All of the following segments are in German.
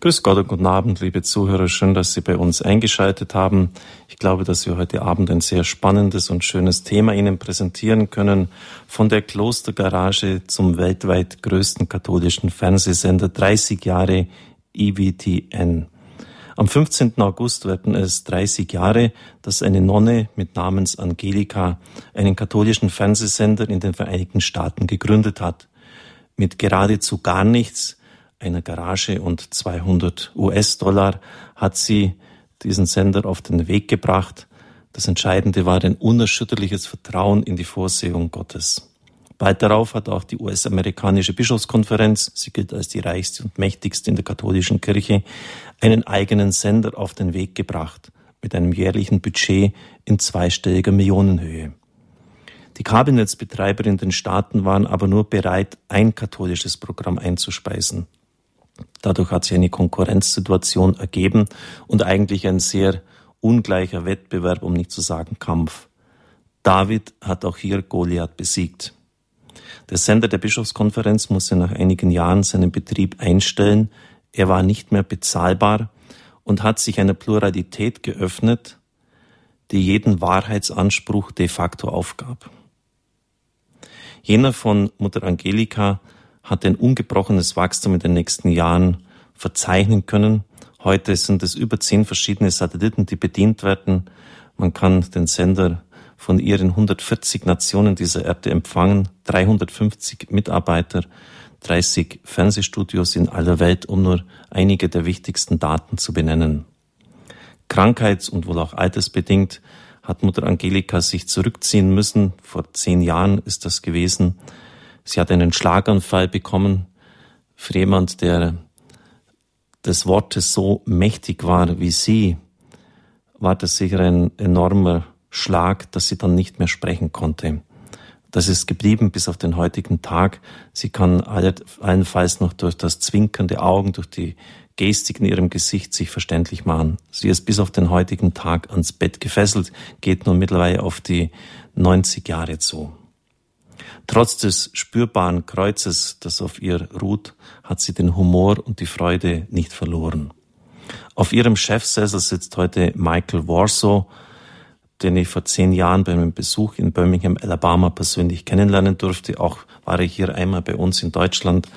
Grüß Gott und guten Abend, liebe Zuhörer. Schön, dass Sie bei uns eingeschaltet haben. Ich glaube, dass wir heute Abend ein sehr spannendes und schönes Thema Ihnen präsentieren können. Von der Klostergarage zum weltweit größten katholischen Fernsehsender 30 Jahre EWTN. Am 15. August werden es 30 Jahre, dass eine Nonne mit Namens Angelika einen katholischen Fernsehsender in den Vereinigten Staaten gegründet hat. Mit geradezu gar nichts einer Garage und 200 US-Dollar hat sie diesen Sender auf den Weg gebracht. Das Entscheidende war ein unerschütterliches Vertrauen in die Vorsehung Gottes. Bald darauf hat auch die US-amerikanische Bischofskonferenz, sie gilt als die reichste und mächtigste in der katholischen Kirche, einen eigenen Sender auf den Weg gebracht mit einem jährlichen Budget in zweistelliger Millionenhöhe. Die Kabelnetzbetreiber in den Staaten waren aber nur bereit, ein katholisches Programm einzuspeisen. Dadurch hat sich eine Konkurrenzsituation ergeben und eigentlich ein sehr ungleicher Wettbewerb, um nicht zu sagen Kampf. David hat auch hier Goliath besiegt. Der Sender der Bischofskonferenz musste nach einigen Jahren seinen Betrieb einstellen. Er war nicht mehr bezahlbar und hat sich einer Pluralität geöffnet, die jeden Wahrheitsanspruch de facto aufgab. Jener von Mutter Angelika hat ein ungebrochenes Wachstum in den nächsten Jahren verzeichnen können. Heute sind es über zehn verschiedene Satelliten, die bedient werden. Man kann den Sender von ihren 140 Nationen dieser Erde empfangen, 350 Mitarbeiter, 30 Fernsehstudios in aller Welt, um nur einige der wichtigsten Daten zu benennen. Krankheits- und wohl auch altersbedingt hat Mutter Angelika sich zurückziehen müssen. Vor zehn Jahren ist das gewesen. Sie hat einen Schlaganfall bekommen. Für jemand, der des Wortes so mächtig war wie sie, war das sicher ein enormer Schlag, dass sie dann nicht mehr sprechen konnte. Das ist geblieben bis auf den heutigen Tag. Sie kann allenfalls noch durch das zwinkernde Augen, durch die Gestik in ihrem Gesicht sich verständlich machen. Sie ist bis auf den heutigen Tag ans Bett gefesselt, geht nun mittlerweile auf die 90 Jahre zu. Trotz des spürbaren Kreuzes, das auf ihr ruht, hat sie den Humor und die Freude nicht verloren. Auf ihrem Chefsessel sitzt heute Michael Warsaw, den ich vor zehn Jahren bei meinem Besuch in Birmingham, Alabama persönlich kennenlernen durfte. Auch war ich hier einmal bei uns in Deutschland.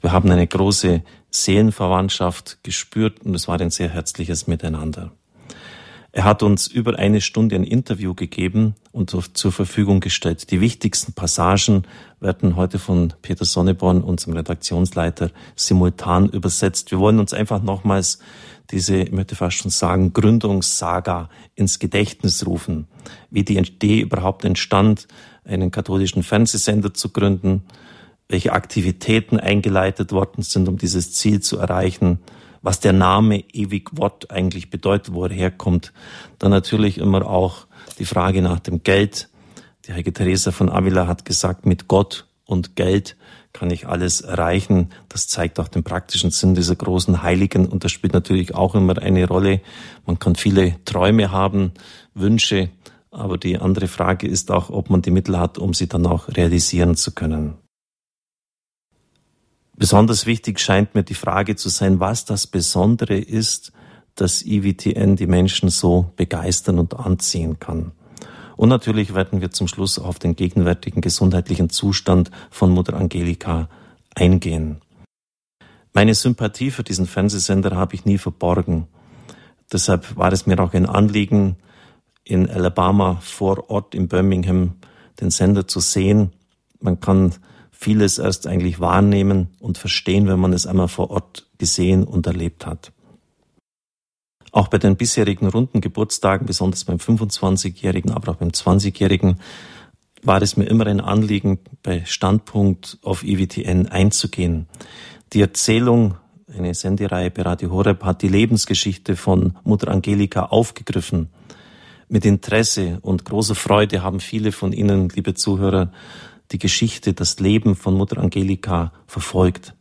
Wir haben eine große Seelenverwandtschaft gespürt und es war ein sehr herzliches Miteinander. Er hat uns über eine Stunde ein Interview gegeben und zur Verfügung gestellt. Die wichtigsten Passagen werden heute von Peter Sonneborn, unserem Redaktionsleiter, simultan übersetzt. Wir wollen uns einfach nochmals diese, ich möchte fast schon sagen, Gründungssaga ins Gedächtnis rufen. Wie die Idee überhaupt entstand, einen katholischen Fernsehsender zu gründen, welche Aktivitäten eingeleitet worden sind, um dieses Ziel zu erreichen, was der Name ewig Wort eigentlich bedeutet, wo er herkommt. Dann natürlich immer auch die Frage nach dem Geld. Die Heilige Teresa von Avila hat gesagt, mit Gott und Geld kann ich alles erreichen. Das zeigt auch den praktischen Sinn dieser großen Heiligen und das spielt natürlich auch immer eine Rolle. Man kann viele Träume haben, Wünsche, aber die andere Frage ist auch, ob man die Mittel hat, um sie dann auch realisieren zu können. Besonders wichtig scheint mir die Frage zu sein, was das Besondere ist, dass IWTN die Menschen so begeistern und anziehen kann. Und natürlich werden wir zum Schluss auf den gegenwärtigen gesundheitlichen Zustand von Mutter Angelika eingehen. Meine Sympathie für diesen Fernsehsender habe ich nie verborgen. Deshalb war es mir auch ein Anliegen, in Alabama vor Ort in Birmingham den Sender zu sehen. Man kann vieles erst eigentlich wahrnehmen und verstehen, wenn man es einmal vor Ort gesehen und erlebt hat. Auch bei den bisherigen runden Geburtstagen, besonders beim 25-Jährigen, aber auch beim 20-Jährigen, war es mir immer ein Anliegen, bei Standpunkt auf IWTN einzugehen. Die Erzählung, eine Sendereihe bei Radio Horeb, hat die Lebensgeschichte von Mutter Angelika aufgegriffen. Mit Interesse und großer Freude haben viele von Ihnen, liebe Zuhörer, die Geschichte, das Leben von Mutter Angelika verfolgt.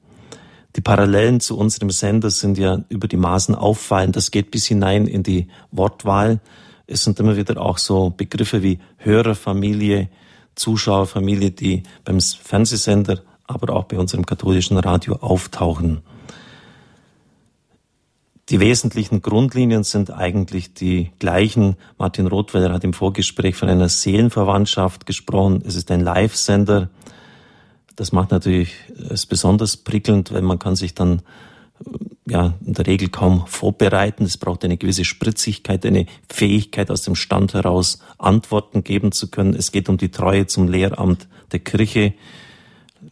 Die Parallelen zu unserem Sender sind ja über die Maßen auffallend. Das geht bis hinein in die Wortwahl. Es sind immer wieder auch so Begriffe wie Hörerfamilie, Zuschauerfamilie, die beim Fernsehsender, aber auch bei unserem katholischen Radio auftauchen. Die wesentlichen Grundlinien sind eigentlich die gleichen. Martin Rothweiler hat im Vorgespräch von einer Seelenverwandtschaft gesprochen. Es ist ein Live-Sender. Das macht natürlich es besonders prickelnd, weil man kann sich dann ja in der Regel kaum vorbereiten. Es braucht eine gewisse Spritzigkeit, eine Fähigkeit aus dem Stand heraus Antworten geben zu können. Es geht um die Treue zum Lehramt der Kirche,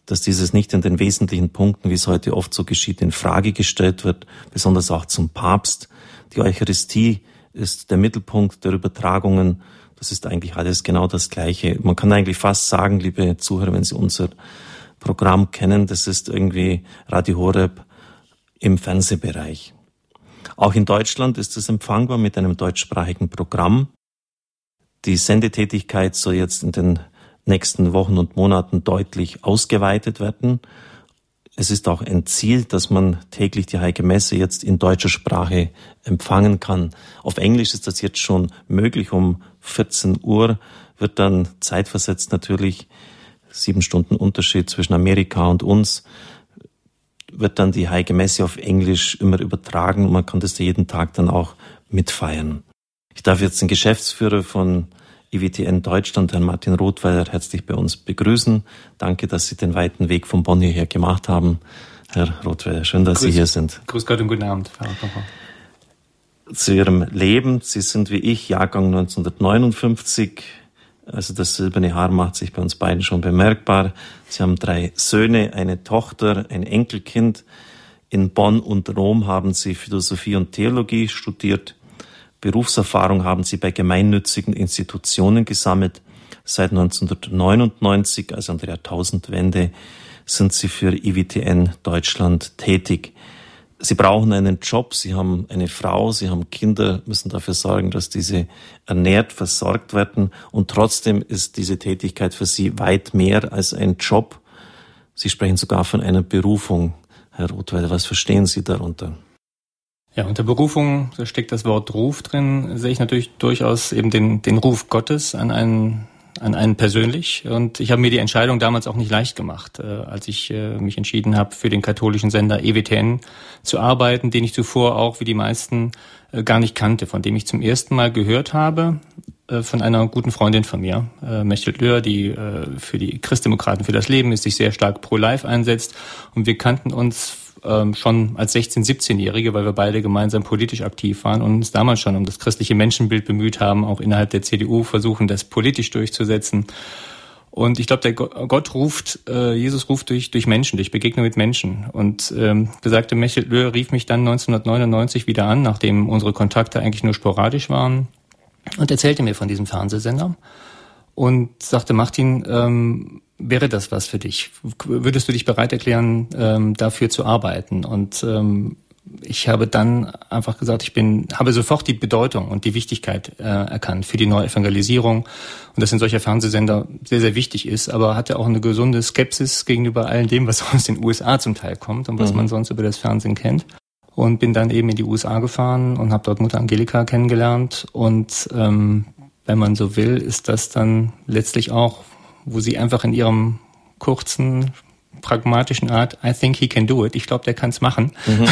dass dieses nicht in den wesentlichen Punkten, wie es heute oft so geschieht, in Frage gestellt wird, besonders auch zum Papst. Die Eucharistie ist der Mittelpunkt der Übertragungen. Das ist eigentlich alles genau das Gleiche. Man kann eigentlich fast sagen, liebe Zuhörer, wenn Sie unser Programm kennen, das ist irgendwie Radio Horeb im Fernsehbereich. Auch in Deutschland ist es empfangbar mit einem deutschsprachigen Programm. Die Sendetätigkeit soll jetzt in den nächsten Wochen und Monaten deutlich ausgeweitet werden. Es ist auch ein Ziel, dass man täglich die Heilige Messe jetzt in deutscher Sprache empfangen kann. Auf Englisch ist das jetzt schon möglich. Um 14 Uhr wird dann zeitversetzt natürlich sieben Stunden Unterschied zwischen Amerika und uns wird dann die Heilige Messe auf Englisch immer übertragen und man kann das jeden Tag dann auch mitfeiern. Ich darf jetzt den Geschäftsführer von IWTN Deutschland, Herrn Martin Rothweiler, herzlich bei uns begrüßen. Danke, dass Sie den weiten Weg von Bonn hierher gemacht haben. Herr Rothweiler, schön, dass Grüß, Sie hier sind. Grüß Gott und guten Abend, Herr Papa. Zu Ihrem Leben. Sie sind wie ich, Jahrgang 1959. Also das silberne Haar macht sich bei uns beiden schon bemerkbar. Sie haben drei Söhne, eine Tochter, ein Enkelkind. In Bonn und Rom haben Sie Philosophie und Theologie studiert. Berufserfahrung haben sie bei gemeinnützigen Institutionen gesammelt. Seit 1999, also an der Jahrtausendwende, sind sie für IWTN Deutschland tätig. Sie brauchen einen Job, sie haben eine Frau, sie haben Kinder, müssen dafür sorgen, dass diese ernährt, versorgt werden. Und trotzdem ist diese Tätigkeit für sie weit mehr als ein Job. Sie sprechen sogar von einer Berufung. Herr Rothweiler, was verstehen Sie darunter? Ja, unter Berufung, da steckt das Wort Ruf drin, sehe ich natürlich durchaus eben den, den Ruf Gottes an einen, an einen persönlich. Und ich habe mir die Entscheidung damals auch nicht leicht gemacht, äh, als ich äh, mich entschieden habe, für den katholischen Sender EWTN zu arbeiten, den ich zuvor auch, wie die meisten, äh, gar nicht kannte, von dem ich zum ersten Mal gehört habe äh, von einer guten Freundin von mir, äh, Mechthild Löhr, die äh, für die Christdemokraten für das Leben ist, sich sehr stark pro-life einsetzt. Und wir kannten uns ähm, schon als 16-, 17-Jährige, weil wir beide gemeinsam politisch aktiv waren und uns damals schon um das christliche Menschenbild bemüht haben, auch innerhalb der CDU versuchen, das politisch durchzusetzen. Und ich glaube, der Gott ruft, äh, Jesus ruft durch, durch Menschen, durch Begegnung mit Menschen. Und ähm, besagte Michael Löhr rief mich dann 1999 wieder an, nachdem unsere Kontakte eigentlich nur sporadisch waren, und erzählte mir von diesem Fernsehsender und sagte, Martin, ähm, wäre das was für dich? Würdest du dich bereit erklären, ähm, dafür zu arbeiten? Und ähm, ich habe dann einfach gesagt, ich bin, habe sofort die Bedeutung und die Wichtigkeit äh, erkannt für die neue Evangelisierung und dass ein solcher Fernsehsender sehr, sehr wichtig ist, aber hatte auch eine gesunde Skepsis gegenüber all dem, was aus den USA zum Teil kommt und was mhm. man sonst über das Fernsehen kennt. Und bin dann eben in die USA gefahren und habe dort Mutter Angelika kennengelernt. Und ähm, wenn man so will, ist das dann letztlich auch wo sie einfach in ihrem kurzen, pragmatischen Art, I think he can do it, ich glaube, der kann es machen, mhm.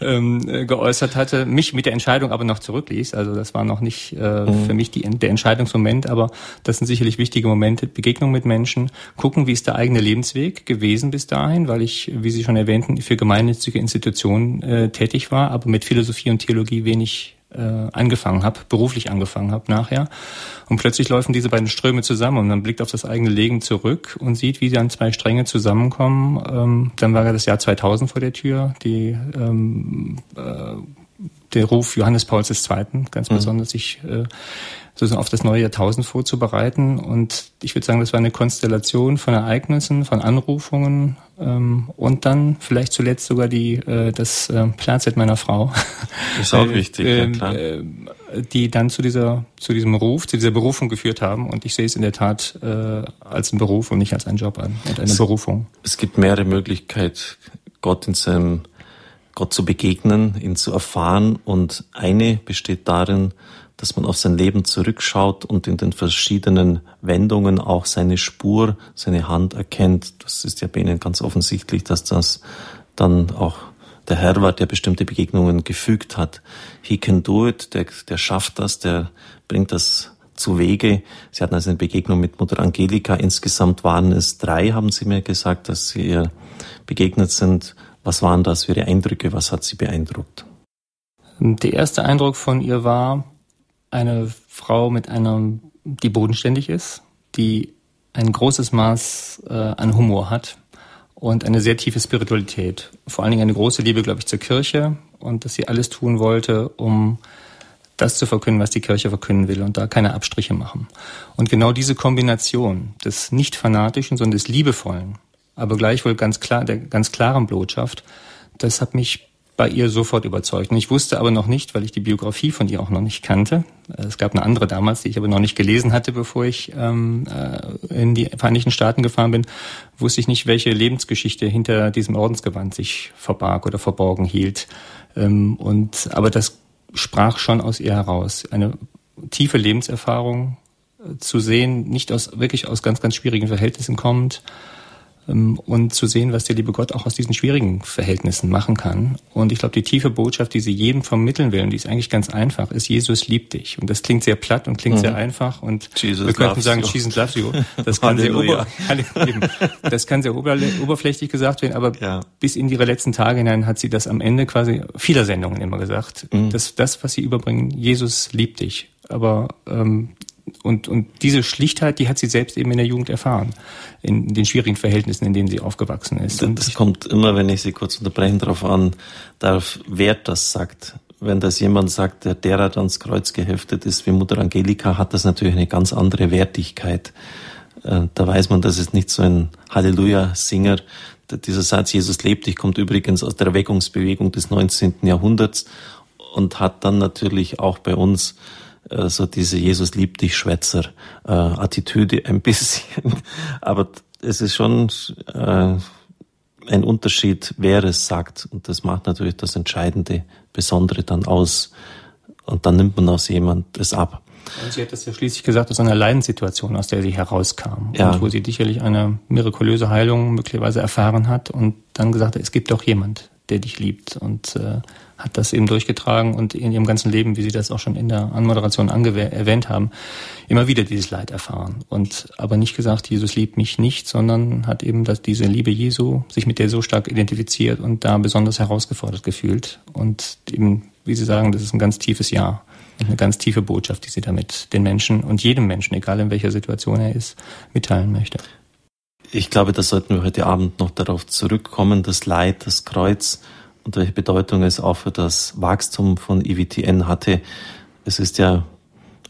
ähm, äh, geäußert hatte, mich mit der Entscheidung aber noch zurückließ. Also das war noch nicht äh, mhm. für mich die, der Entscheidungsmoment, aber das sind sicherlich wichtige Momente, Begegnung mit Menschen, gucken, wie ist der eigene Lebensweg gewesen bis dahin, weil ich, wie Sie schon erwähnten, für gemeinnützige Institutionen äh, tätig war, aber mit Philosophie und Theologie wenig äh, angefangen habe, beruflich angefangen habe nachher. Und plötzlich laufen diese beiden Ströme zusammen und man blickt auf das eigene Leben zurück und sieht, wie dann zwei Stränge zusammenkommen. Ähm, dann war ja das Jahr 2000 vor der Tür, die ähm, äh, der Ruf Johannes Pauls II. ganz mhm. besonders sich äh, sozusagen auf das neue Jahrtausend vorzubereiten. Und ich würde sagen, das war eine Konstellation von Ereignissen, von Anrufungen ähm, und dann vielleicht zuletzt sogar die äh, das äh, Planset meiner Frau. Ist auch äh, wichtig, ja, ähm, klar. Äh, die dann zu dieser zu diesem Ruf, zu dieser Berufung geführt haben. Und ich sehe es in der Tat äh, als einen Beruf und nicht als einen Job an und eine es, Berufung. Es gibt mehrere Möglichkeiten, Gott in seinem Gott zu begegnen, ihn zu erfahren. Und eine besteht darin, dass man auf sein Leben zurückschaut und in den verschiedenen Wendungen auch seine Spur, seine Hand erkennt. Das ist ja bei Ihnen ganz offensichtlich, dass das dann auch der Herr war, der bestimmte Begegnungen gefügt hat. He can do it, der, der schafft das, der bringt das zu Wege. Sie hatten also eine Begegnung mit Mutter Angelika. Insgesamt waren es drei, haben Sie mir gesagt, dass Sie ihr begegnet sind. Was waren das für Ihre Eindrücke? Was hat Sie beeindruckt? Der erste Eindruck von ihr war eine Frau mit einer, die bodenständig ist, die ein großes Maß äh, an Humor hat und eine sehr tiefe Spiritualität. Vor allen Dingen eine große Liebe, glaube ich, zur Kirche und dass sie alles tun wollte, um das zu verkünden, was die Kirche verkünden will und da keine Abstriche machen. Und genau diese Kombination des nicht fanatischen, sondern des liebevollen, aber gleichwohl ganz klar, der ganz klaren Botschaft, das hat mich bei ihr sofort überzeugt. Und ich wusste aber noch nicht, weil ich die Biografie von ihr auch noch nicht kannte. Es gab eine andere damals, die ich aber noch nicht gelesen hatte, bevor ich ähm, äh, in die Vereinigten Staaten gefahren bin, wusste ich nicht, welche Lebensgeschichte hinter diesem Ordensgewand sich verbarg oder verborgen hielt. Ähm, und aber das sprach schon aus ihr heraus. Eine tiefe Lebenserfahrung äh, zu sehen, nicht aus wirklich aus ganz, ganz schwierigen Verhältnissen kommend, und zu sehen, was der liebe Gott auch aus diesen schwierigen Verhältnissen machen kann. Und ich glaube, die tiefe Botschaft, die sie jedem vermitteln will, und die ist eigentlich ganz einfach, ist, Jesus liebt dich. Und das klingt sehr platt und klingt mhm. sehr einfach. Und Jesus wir könnten sagen, you. Jesus loves you. Das kann, sehr, ober, das kann sehr ober, oberflächlich gesagt werden, aber ja. bis in ihre letzten Tage hinein hat sie das am Ende quasi vieler Sendungen immer gesagt. Mhm. Das, das, was sie überbringen, Jesus liebt dich. Aber ähm, und, und diese Schlichtheit, die hat sie selbst eben in der Jugend erfahren, in den schwierigen Verhältnissen, in denen sie aufgewachsen ist. Und das kommt immer, wenn ich Sie kurz unterbrechen darauf an, darauf, wer das sagt. Wenn das jemand sagt, der derer ans Kreuz geheftet ist wie Mutter Angelika, hat das natürlich eine ganz andere Wertigkeit. Äh, da weiß man, das ist nicht so ein Halleluja-Singer. Dieser Satz, Jesus lebt dich, kommt übrigens aus der Erweckungsbewegung des 19. Jahrhunderts und hat dann natürlich auch bei uns äh, so diese Jesus liebt dich Schwätzer äh, Attitüde ein bisschen. Aber es ist schon äh, ein Unterschied, wer es sagt. Und das macht natürlich das Entscheidende, Besondere dann aus. Und dann nimmt man aus jemand es ab. Und sie hat das ja schließlich gesagt aus einer Leidenssituation, aus der sie herauskam. Ja. Und wo sie sicherlich eine mirakulöse Heilung möglicherweise erfahren hat und dann gesagt hat, es gibt doch jemand, der dich liebt. Und äh, hat das eben durchgetragen und in ihrem ganzen Leben, wie Sie das auch schon in der Anmoderation erwähnt haben, immer wieder dieses Leid erfahren. Und aber nicht gesagt, Jesus liebt mich nicht, sondern hat eben dass diese Liebe Jesu sich mit der so stark identifiziert und da besonders herausgefordert gefühlt. Und eben, wie Sie sagen, das ist ein ganz tiefes Ja. Eine ganz tiefe Botschaft, die sie damit den Menschen und jedem Menschen, egal in welcher Situation er ist, mitteilen möchte. Ich glaube, da sollten wir heute Abend noch darauf zurückkommen, das Leid, das Kreuz, und welche Bedeutung es auch für das Wachstum von IWTN hatte. Es ist ja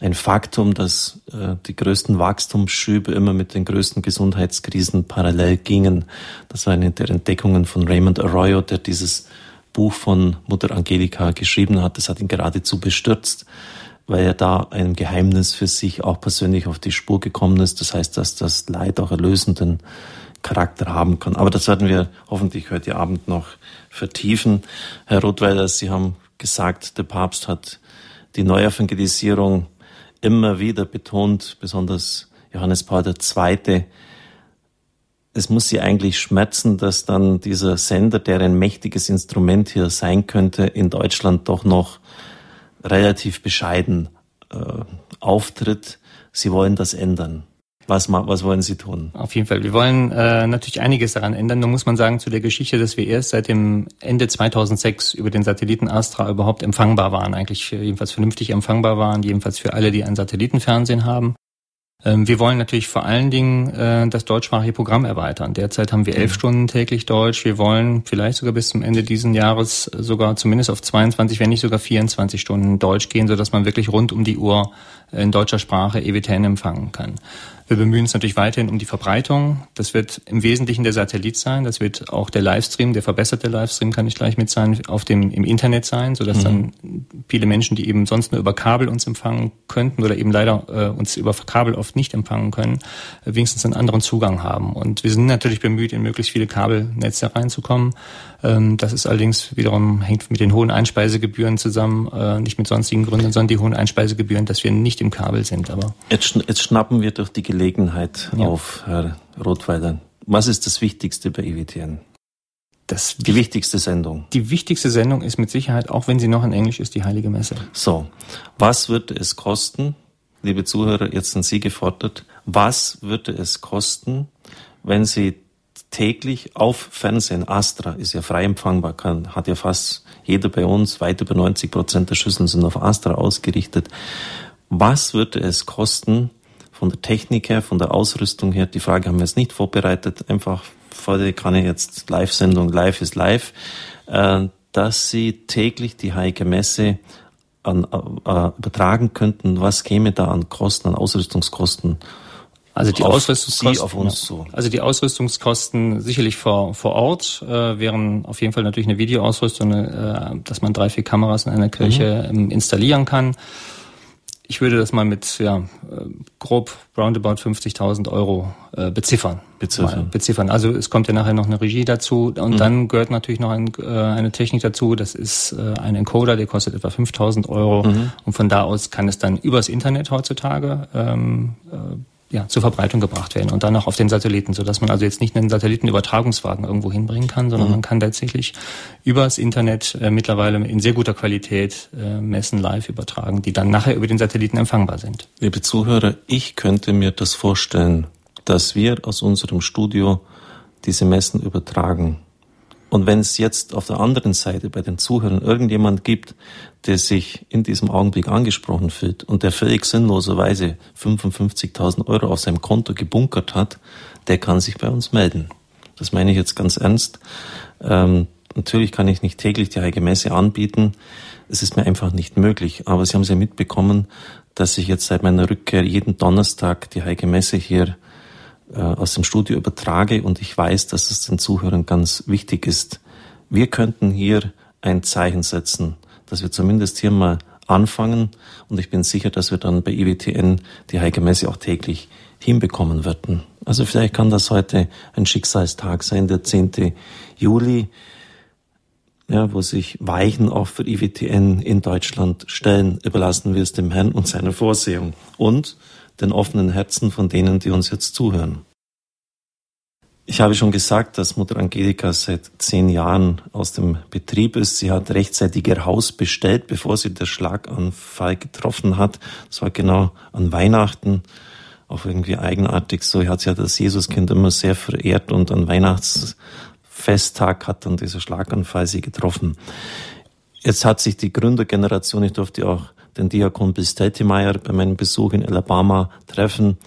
ein Faktum, dass äh, die größten Wachstumsschübe immer mit den größten Gesundheitskrisen parallel gingen. Das war eine der Entdeckungen von Raymond Arroyo, der dieses Buch von Mutter Angelika geschrieben hat. Das hat ihn geradezu bestürzt, weil er da ein Geheimnis für sich auch persönlich auf die Spur gekommen ist. Das heißt, dass das Leid auch erlösenden Charakter haben kann. Aber das werden wir hoffentlich heute Abend noch vertiefen. Herr Rothweiler, Sie haben gesagt, der Papst hat die Neuevangelisierung immer wieder betont, besonders Johannes Paul II. Es muss Sie eigentlich schmerzen, dass dann dieser Sender, der ein mächtiges Instrument hier sein könnte, in Deutschland doch noch relativ bescheiden äh, auftritt. Sie wollen das ändern. Was, was wollen Sie tun? Auf jeden Fall. Wir wollen äh, natürlich einiges daran ändern. Nun muss man sagen zu der Geschichte, dass wir erst seit dem Ende 2006 über den Satelliten Astra überhaupt empfangbar waren, eigentlich jedenfalls vernünftig empfangbar waren, jedenfalls für alle, die ein Satellitenfernsehen haben. Ähm, wir wollen natürlich vor allen Dingen äh, das deutschsprachige Programm erweitern. Derzeit haben wir elf mhm. Stunden täglich Deutsch. Wir wollen vielleicht sogar bis zum Ende dieses Jahres sogar zumindest auf 22, wenn nicht sogar 24 Stunden Deutsch gehen, sodass man wirklich rund um die Uhr in deutscher Sprache EWTN empfangen kann. Wir bemühen uns natürlich weiterhin um die Verbreitung. Das wird im Wesentlichen der Satellit sein. Das wird auch der Livestream, der verbesserte Livestream kann ich gleich mit sein, auf dem, im Internet sein, sodass mhm. dann viele Menschen, die eben sonst nur über Kabel uns empfangen könnten oder eben leider äh, uns über Kabel oft nicht empfangen können, äh, wenigstens einen anderen Zugang haben. Und wir sind natürlich bemüht, in möglichst viele Kabelnetze reinzukommen. Ähm, das ist allerdings wiederum hängt mit den hohen Einspeisegebühren zusammen, äh, nicht mit sonstigen Gründen, sondern die hohen Einspeisegebühren, dass wir nicht im Kabel sind. Aber jetzt, jetzt schnappen wir durch die Gelegenheit Gelegenheit ja. auf, Herr Rothweiler. Was ist das Wichtigste bei EWTN? das die wichtigste Sendung. Die wichtigste Sendung ist mit Sicherheit, auch wenn sie noch in Englisch ist, die Heilige Messe. So, was würde es kosten, liebe Zuhörer, jetzt sind Sie gefordert, was würde es kosten, wenn Sie täglich auf Fernsehen, Astra ist ja frei empfangbar, kann, hat ja fast jeder bei uns, weit über 90 Prozent der Schüsseln sind auf Astra ausgerichtet. Was würde es kosten, von der Technik her, von der Ausrüstung her, die Frage haben wir jetzt nicht vorbereitet, einfach vor der kann ich jetzt Live-Sendung, live ist live, äh, dass Sie täglich die Heilige Messe an, äh, übertragen könnten, was käme da an Kosten, an Ausrüstungskosten also die Ausrüstungskosten, auf uns zu. Also die Ausrüstungskosten sicherlich vor, vor Ort äh, wären auf jeden Fall natürlich eine Videoausrüstung, äh, dass man drei, vier Kameras in einer Kirche mhm. ähm, installieren kann. Ich würde das mal mit ja, äh, grob roundabout 50.000 Euro äh, beziffern. Beziffern. beziffern. Also es kommt ja nachher noch eine Regie dazu und mhm. dann gehört natürlich noch ein, äh, eine Technik dazu. Das ist äh, ein Encoder, der kostet etwa 5.000 Euro mhm. und von da aus kann es dann übers Internet heutzutage ähm, äh, ja, zur Verbreitung gebracht werden und dann auch auf den Satelliten, so dass man also jetzt nicht einen Satellitenübertragungswagen irgendwo hinbringen kann, sondern mhm. man kann tatsächlich übers Internet äh, mittlerweile in sehr guter Qualität äh, Messen live übertragen, die dann nachher über den Satelliten empfangbar sind. Liebe Zuhörer, ich könnte mir das vorstellen, dass wir aus unserem Studio diese Messen übertragen und wenn es jetzt auf der anderen Seite bei den Zuhörern irgendjemand gibt, der sich in diesem Augenblick angesprochen fühlt und der völlig sinnloserweise 55.000 Euro auf seinem Konto gebunkert hat, der kann sich bei uns melden. Das meine ich jetzt ganz ernst. Ähm, natürlich kann ich nicht täglich die Heilige Messe anbieten. Es ist mir einfach nicht möglich. Aber Sie haben es ja mitbekommen, dass ich jetzt seit meiner Rückkehr jeden Donnerstag die Heilige Messe hier aus dem Studio übertrage und ich weiß, dass es den Zuhörern ganz wichtig ist. Wir könnten hier ein Zeichen setzen, dass wir zumindest hier mal anfangen und ich bin sicher, dass wir dann bei IWTN die Heilige Messe auch täglich hinbekommen werden. Also vielleicht kann das heute ein Schicksalstag sein, der 10. Juli, ja, wo sich Weichen auch für IWTN in Deutschland stellen. Überlassen wir es dem Herrn und seiner Vorsehung. Und den offenen Herzen von denen, die uns jetzt zuhören. Ich habe schon gesagt, dass Mutter Angelika seit zehn Jahren aus dem Betrieb ist. Sie hat rechtzeitig ihr Haus bestellt, bevor sie der Schlaganfall getroffen hat. Das war genau an Weihnachten. Auch irgendwie eigenartig so. Hat ja das Jesuskind immer sehr verehrt und an Weihnachtsfesttag hat dann dieser Schlaganfall sie getroffen. Jetzt hat sich die Gründergeneration, ich durfte auch den Diakon Bill Steltemeyer bei meinem Besuch in Alabama treffen,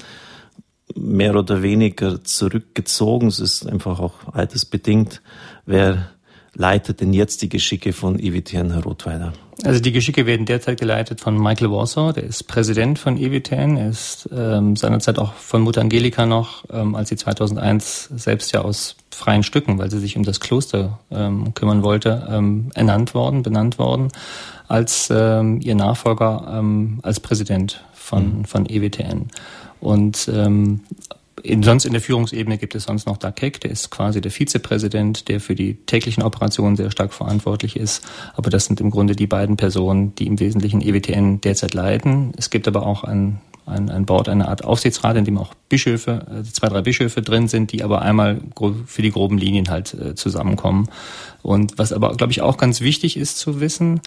mehr oder weniger zurückgezogen. Es ist einfach auch altersbedingt. Wer leitet denn jetzt die Geschicke von EWTN, Herr Rothweiler? Also die Geschicke werden derzeit geleitet von Michael Warsaw, der ist Präsident von EWTN. Er ist ähm, seinerzeit auch von Mutter Angelika noch, ähm, als sie 2001 selbst ja aus freien Stücken, weil sie sich um das Kloster ähm, kümmern wollte, ähm, ernannt worden, benannt worden als ähm, ihr Nachfolger ähm, als Präsident von, mhm. von EWTN. Und ähm, in, sonst in der Führungsebene gibt es sonst noch Dakek, der ist quasi der Vizepräsident, der für die täglichen Operationen sehr stark verantwortlich ist. Aber das sind im Grunde die beiden Personen, die im Wesentlichen EWTN derzeit leiten. Es gibt aber auch ein, ein, ein Board, eine Art Aufsichtsrat, in dem auch Bischöfe, äh, zwei, drei Bischöfe drin sind, die aber einmal für die groben Linien halt äh, zusammenkommen. Und was aber, glaube ich, auch ganz wichtig ist zu wissen,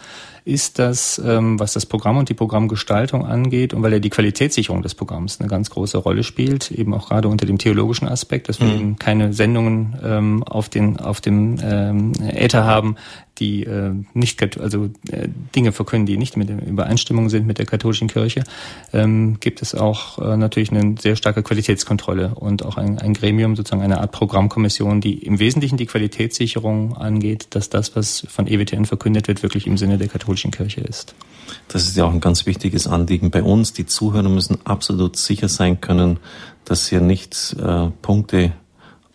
ist, dass ähm, was das Programm und die Programmgestaltung angeht und weil ja die Qualitätssicherung des Programms eine ganz große Rolle spielt, eben auch gerade unter dem theologischen Aspekt, dass wir mhm. eben keine Sendungen ähm, auf den auf dem ähm, Äther haben, die äh, nicht also äh, Dinge verkünden, die nicht mit der Übereinstimmung sind mit der katholischen Kirche, ähm, gibt es auch äh, natürlich eine sehr starke Qualitätskontrolle und auch ein, ein Gremium, sozusagen eine Art Programmkommission, die im Wesentlichen die Qualitätssicherung angeht, dass das, was von EWTN verkündet wird, wirklich im Sinne der katholischen Kirche ist. Das ist ja auch ein ganz wichtiges Anliegen bei uns. Die Zuhörer müssen absolut sicher sein können, dass hier nicht äh, Punkte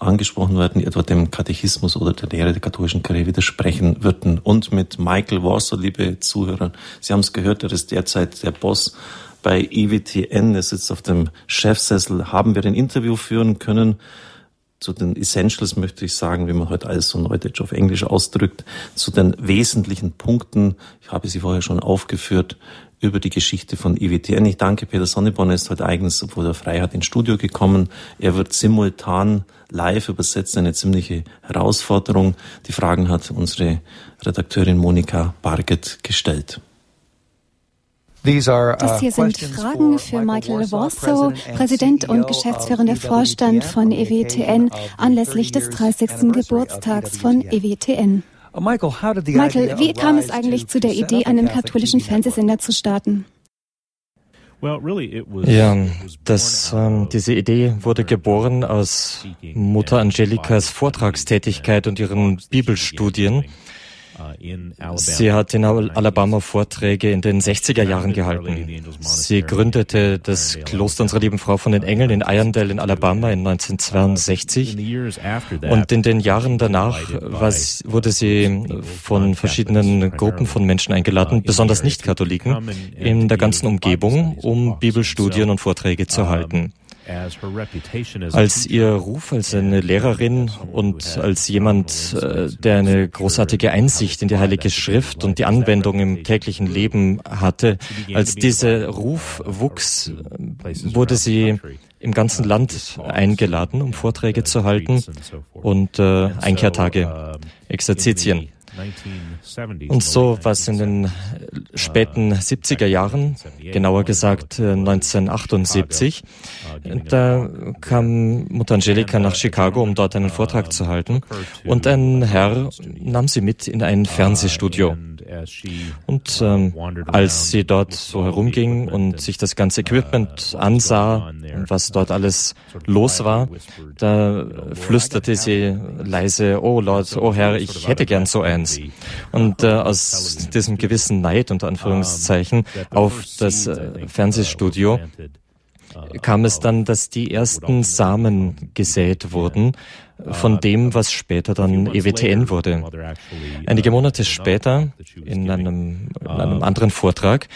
angesprochen werden, die etwa dem Katechismus oder der Lehre der katholischen Kirche widersprechen würden. Und mit Michael Warsaw, liebe Zuhörer, Sie haben es gehört, er ist derzeit der Boss bei EWTN, er sitzt auf dem Chefsessel, haben wir ein Interview führen können zu den Essentials möchte ich sagen, wie man heute alles so neudeutsch auf Englisch ausdrückt, zu den wesentlichen Punkten. Ich habe sie vorher schon aufgeführt über die Geschichte von IWTN. Ich danke Peter Sonneborn, er ist heute eigens, obwohl er frei hat, ins Studio gekommen. Er wird simultan live übersetzen, eine ziemliche Herausforderung. Die Fragen hat unsere Redakteurin Monika Barget gestellt. Uh, das hier sind Fragen für Michael Warso, Präsident und geschäftsführender Vorstand von EWTN, anlässlich des 30. Geburtstags von EWTN. Uh, Michael, wie kam es eigentlich zu der Idee, einen katholischen Fernsehsender zu starten? Ja, das, ähm, diese Idee wurde geboren aus Mutter Angelikas Vortragstätigkeit und ihren Bibelstudien. Sie hat in Alabama Vorträge in den 60er Jahren gehalten. Sie gründete das Kloster unserer lieben Frau von den Engeln in Irondale in Alabama in 1962. Und in den Jahren danach wurde sie von verschiedenen Gruppen von Menschen eingeladen, besonders Nicht-Katholiken, in der ganzen Umgebung, um Bibelstudien und Vorträge zu halten. Als ihr Ruf als eine Lehrerin und als jemand, äh, der eine großartige Einsicht in die Heilige Schrift und die Anwendung im täglichen Leben hatte, als dieser Ruf wuchs, wurde sie im ganzen Land eingeladen, um Vorträge zu halten und äh, Einkehrtage, Exerzitien. Und so was in den späten 70er Jahren, genauer gesagt 1978, äh, da kam Mutter Angelika nach Chicago, um dort einen Vortrag zu halten. Und ein Herr nahm sie mit in ein Fernsehstudio. Und ähm, als sie dort so herumging und sich das ganze Equipment ansah, was dort alles los war, da flüsterte sie leise, oh Lord, oh Herr, ich hätte gern so eins. Und äh, aus diesem gewissen Neid, unter Anführungszeichen, auf das äh, Fernsehstudio kam es dann, dass die ersten Samen gesät wurden von dem, was später dann EWTN wurde. Einige Monate später, in einem, in einem anderen Vortrag,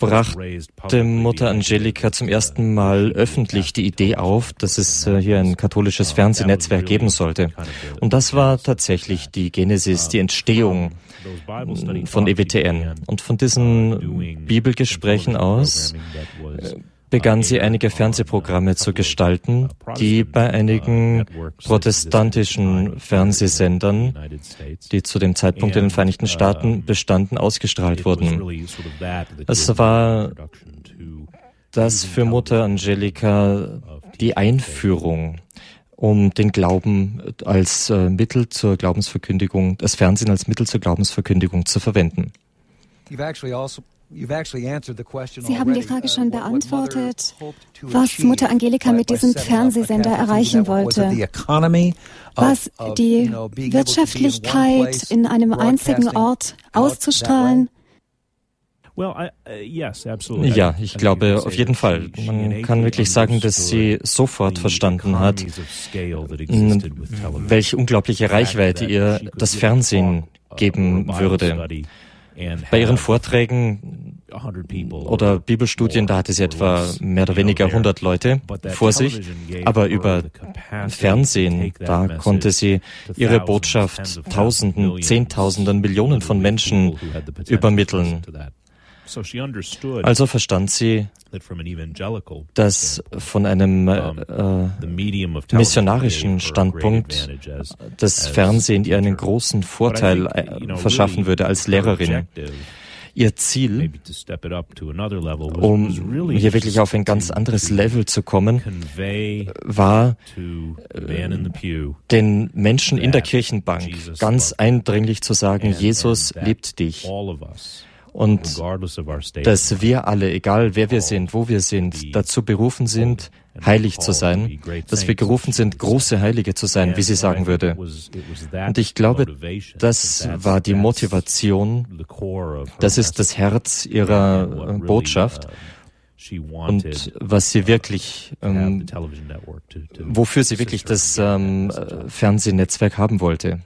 brachte Mutter Angelika zum ersten Mal öffentlich die Idee auf, dass es äh, hier ein katholisches Fernsehnetzwerk geben sollte. Und das war tatsächlich die Genesis, die Entstehung von EWTN. Und von diesen Bibelgesprächen aus begann sie einige Fernsehprogramme zu gestalten, die bei einigen protestantischen Fernsehsendern, die zu dem Zeitpunkt in den Vereinigten Staaten bestanden, ausgestrahlt wurden. Es war das für Mutter Angelika die Einführung um den Glauben als äh, Mittel zur Glaubensverkündigung, das Fernsehen als Mittel zur Glaubensverkündigung zu verwenden. Sie haben die Frage schon beantwortet, was Mutter Angelika mit diesem Fernsehsender erreichen wollte. Was die Wirtschaftlichkeit in einem einzigen Ort auszustrahlen. Uh, ja, ich glaube auf jeden Fall. Man kann wirklich sagen, dass sie sofort verstanden hat, welche unglaubliche Reichweite ihr das Fernsehen geben würde. Bei ihren Vorträgen oder Bibelstudien, da hatte sie etwa mehr oder weniger 100 Leute vor sich, aber über Fernsehen, da konnte sie ihre Botschaft Tausenden, Zehntausenden, Millionen von Menschen übermitteln. Also verstand sie, dass von einem äh, äh missionarischen Standpunkt das Fernsehen ihr einen großen Vorteil äh, verschaffen würde als Lehrerin. Ihr Ziel, um hier wirklich auf ein ganz anderes Level zu kommen, war, den Menschen in der Kirchenbank ganz eindringlich zu sagen, Jesus liebt dich und dass wir alle, egal wer wir sind, wo wir sind, dazu berufen sind, heilig zu sein, dass wir gerufen sind, große Heilige zu sein, wie sie sagen würde. Und ich glaube, das war die Motivation, das ist das Herz ihrer Botschaft. und was sie wirklich, ähm, wofür sie wirklich das ähm, Fernsehnetzwerk haben wollte.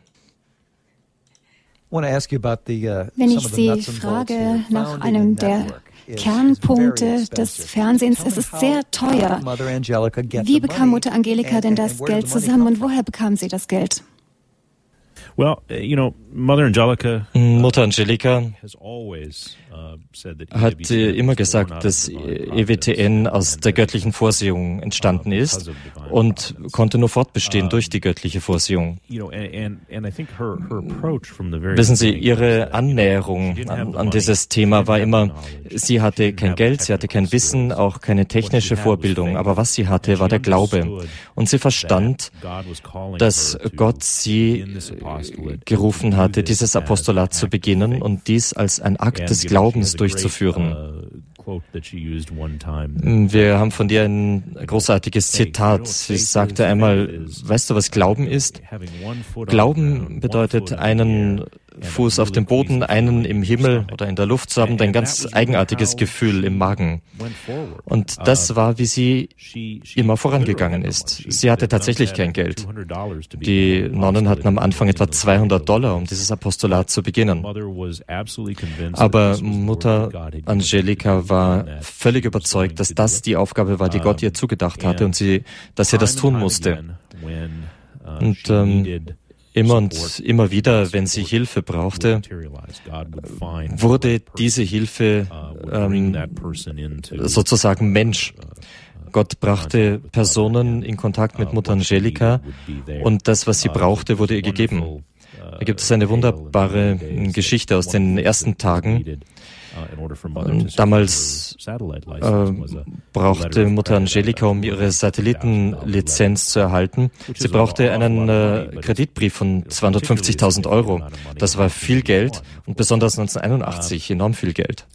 Wenn ich Sie frage nach einem der Kernpunkte des Fernsehens, es ist sehr teuer. Wie bekam Mutter Angelika denn das Geld zusammen und woher bekam sie das Geld? Well, you know, Mother Angelica, Mutter Angelika. Uh, hat immer gesagt, dass EWTN aus der göttlichen Vorsehung entstanden ist und konnte nur fortbestehen durch die göttliche Vorsehung. Wissen Sie, ihre Annäherung an, an dieses Thema war immer, sie hatte kein Geld, sie hatte kein Wissen, auch keine technische Vorbildung, aber was sie hatte, war der Glaube. Und sie verstand, dass Gott sie gerufen hatte, dieses Apostolat zu beginnen und dies als ein Akt des Glaubens Glaubens durchzuführen. Wir haben von dir ein großartiges Zitat. Sie sagte einmal, weißt du, was Glauben ist? Glauben bedeutet einen Fuß auf dem Boden, einen im Himmel oder in der Luft zu haben, ein ganz eigenartiges Gefühl im Magen. Und das war, wie sie immer vorangegangen ist. Sie hatte tatsächlich kein Geld. Die Nonnen hatten am Anfang etwa 200 Dollar, um dieses Apostolat zu beginnen. Aber Mutter Angelika war völlig überzeugt, dass das die Aufgabe war, die Gott ihr zugedacht hatte und sie, dass sie das tun musste. Und ähm, Immer und immer wieder, wenn sie Hilfe brauchte, wurde diese Hilfe ähm, sozusagen Mensch. Gott brachte Personen in Kontakt mit Mutter Angelika und das, was sie brauchte, wurde ihr gegeben. Da gibt es eine wunderbare Geschichte aus den ersten Tagen, damals äh, brauchte Mutter Angelika, um ihre Satellitenlizenz zu erhalten, sie brauchte einen äh, Kreditbrief von 250.000 Euro. Das war viel Geld und besonders 1981 enorm viel Geld.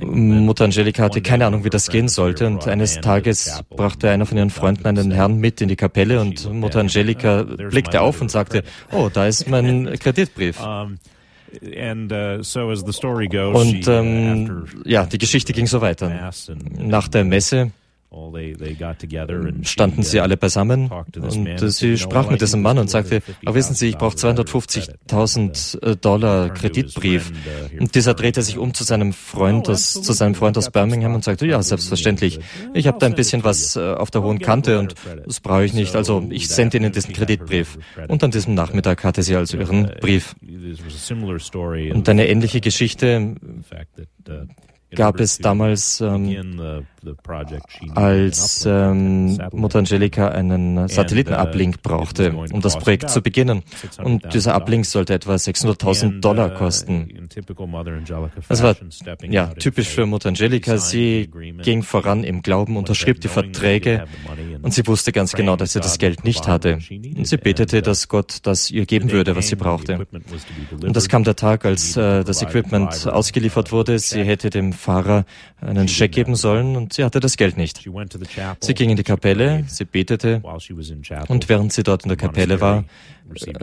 Mutter Angelika hatte keine Ahnung, wie das gehen sollte und eines Tages brachte einer von ihren Freunden einen Herrn mit in die Kapelle und Mutter Angelika blickte auf und sagte, oh, da ist mein Kreditbrief. Uh, Und ähm, ja, die Geschichte ging so weiter. Nach der Messe standen sie alle beisammen und sie sprach mit diesem Mann und sagte, aber wissen Sie, ich brauche 250.000 äh, Dollar Kreditbrief. Uh, und dieser drehte sich um zu seinem Freund aus, zu seinem Freund aus Birmingham und sagte, ja, selbstverständlich, ich habe da ein bisschen was äh, auf der hohen Kante und das brauche ich nicht, also ich sende Ihnen diesen Kreditbrief. Und an diesem Nachmittag hatte sie also ihren Brief. Und eine ähnliche Geschichte gab es damals, ähm, als ähm, Mutter Angelika einen Satellitenablink brauchte, um das Projekt zu beginnen. Und dieser Ablink sollte etwa 600.000 Dollar kosten. Das war ja typisch für Mutter Angelika. Sie ging voran im Glauben, unterschrieb die Verträge und sie wusste ganz genau, dass sie das Geld nicht hatte. Und sie betete, dass Gott das ihr geben würde, was sie brauchte. Und das kam der Tag, als äh, das Equipment ausgeliefert wurde. Sie hätte dem Fahrer einen Scheck geben sollen und sie hatte das Geld nicht. Sie ging in die Kapelle, sie betete. und während sie dort in der Kapelle war,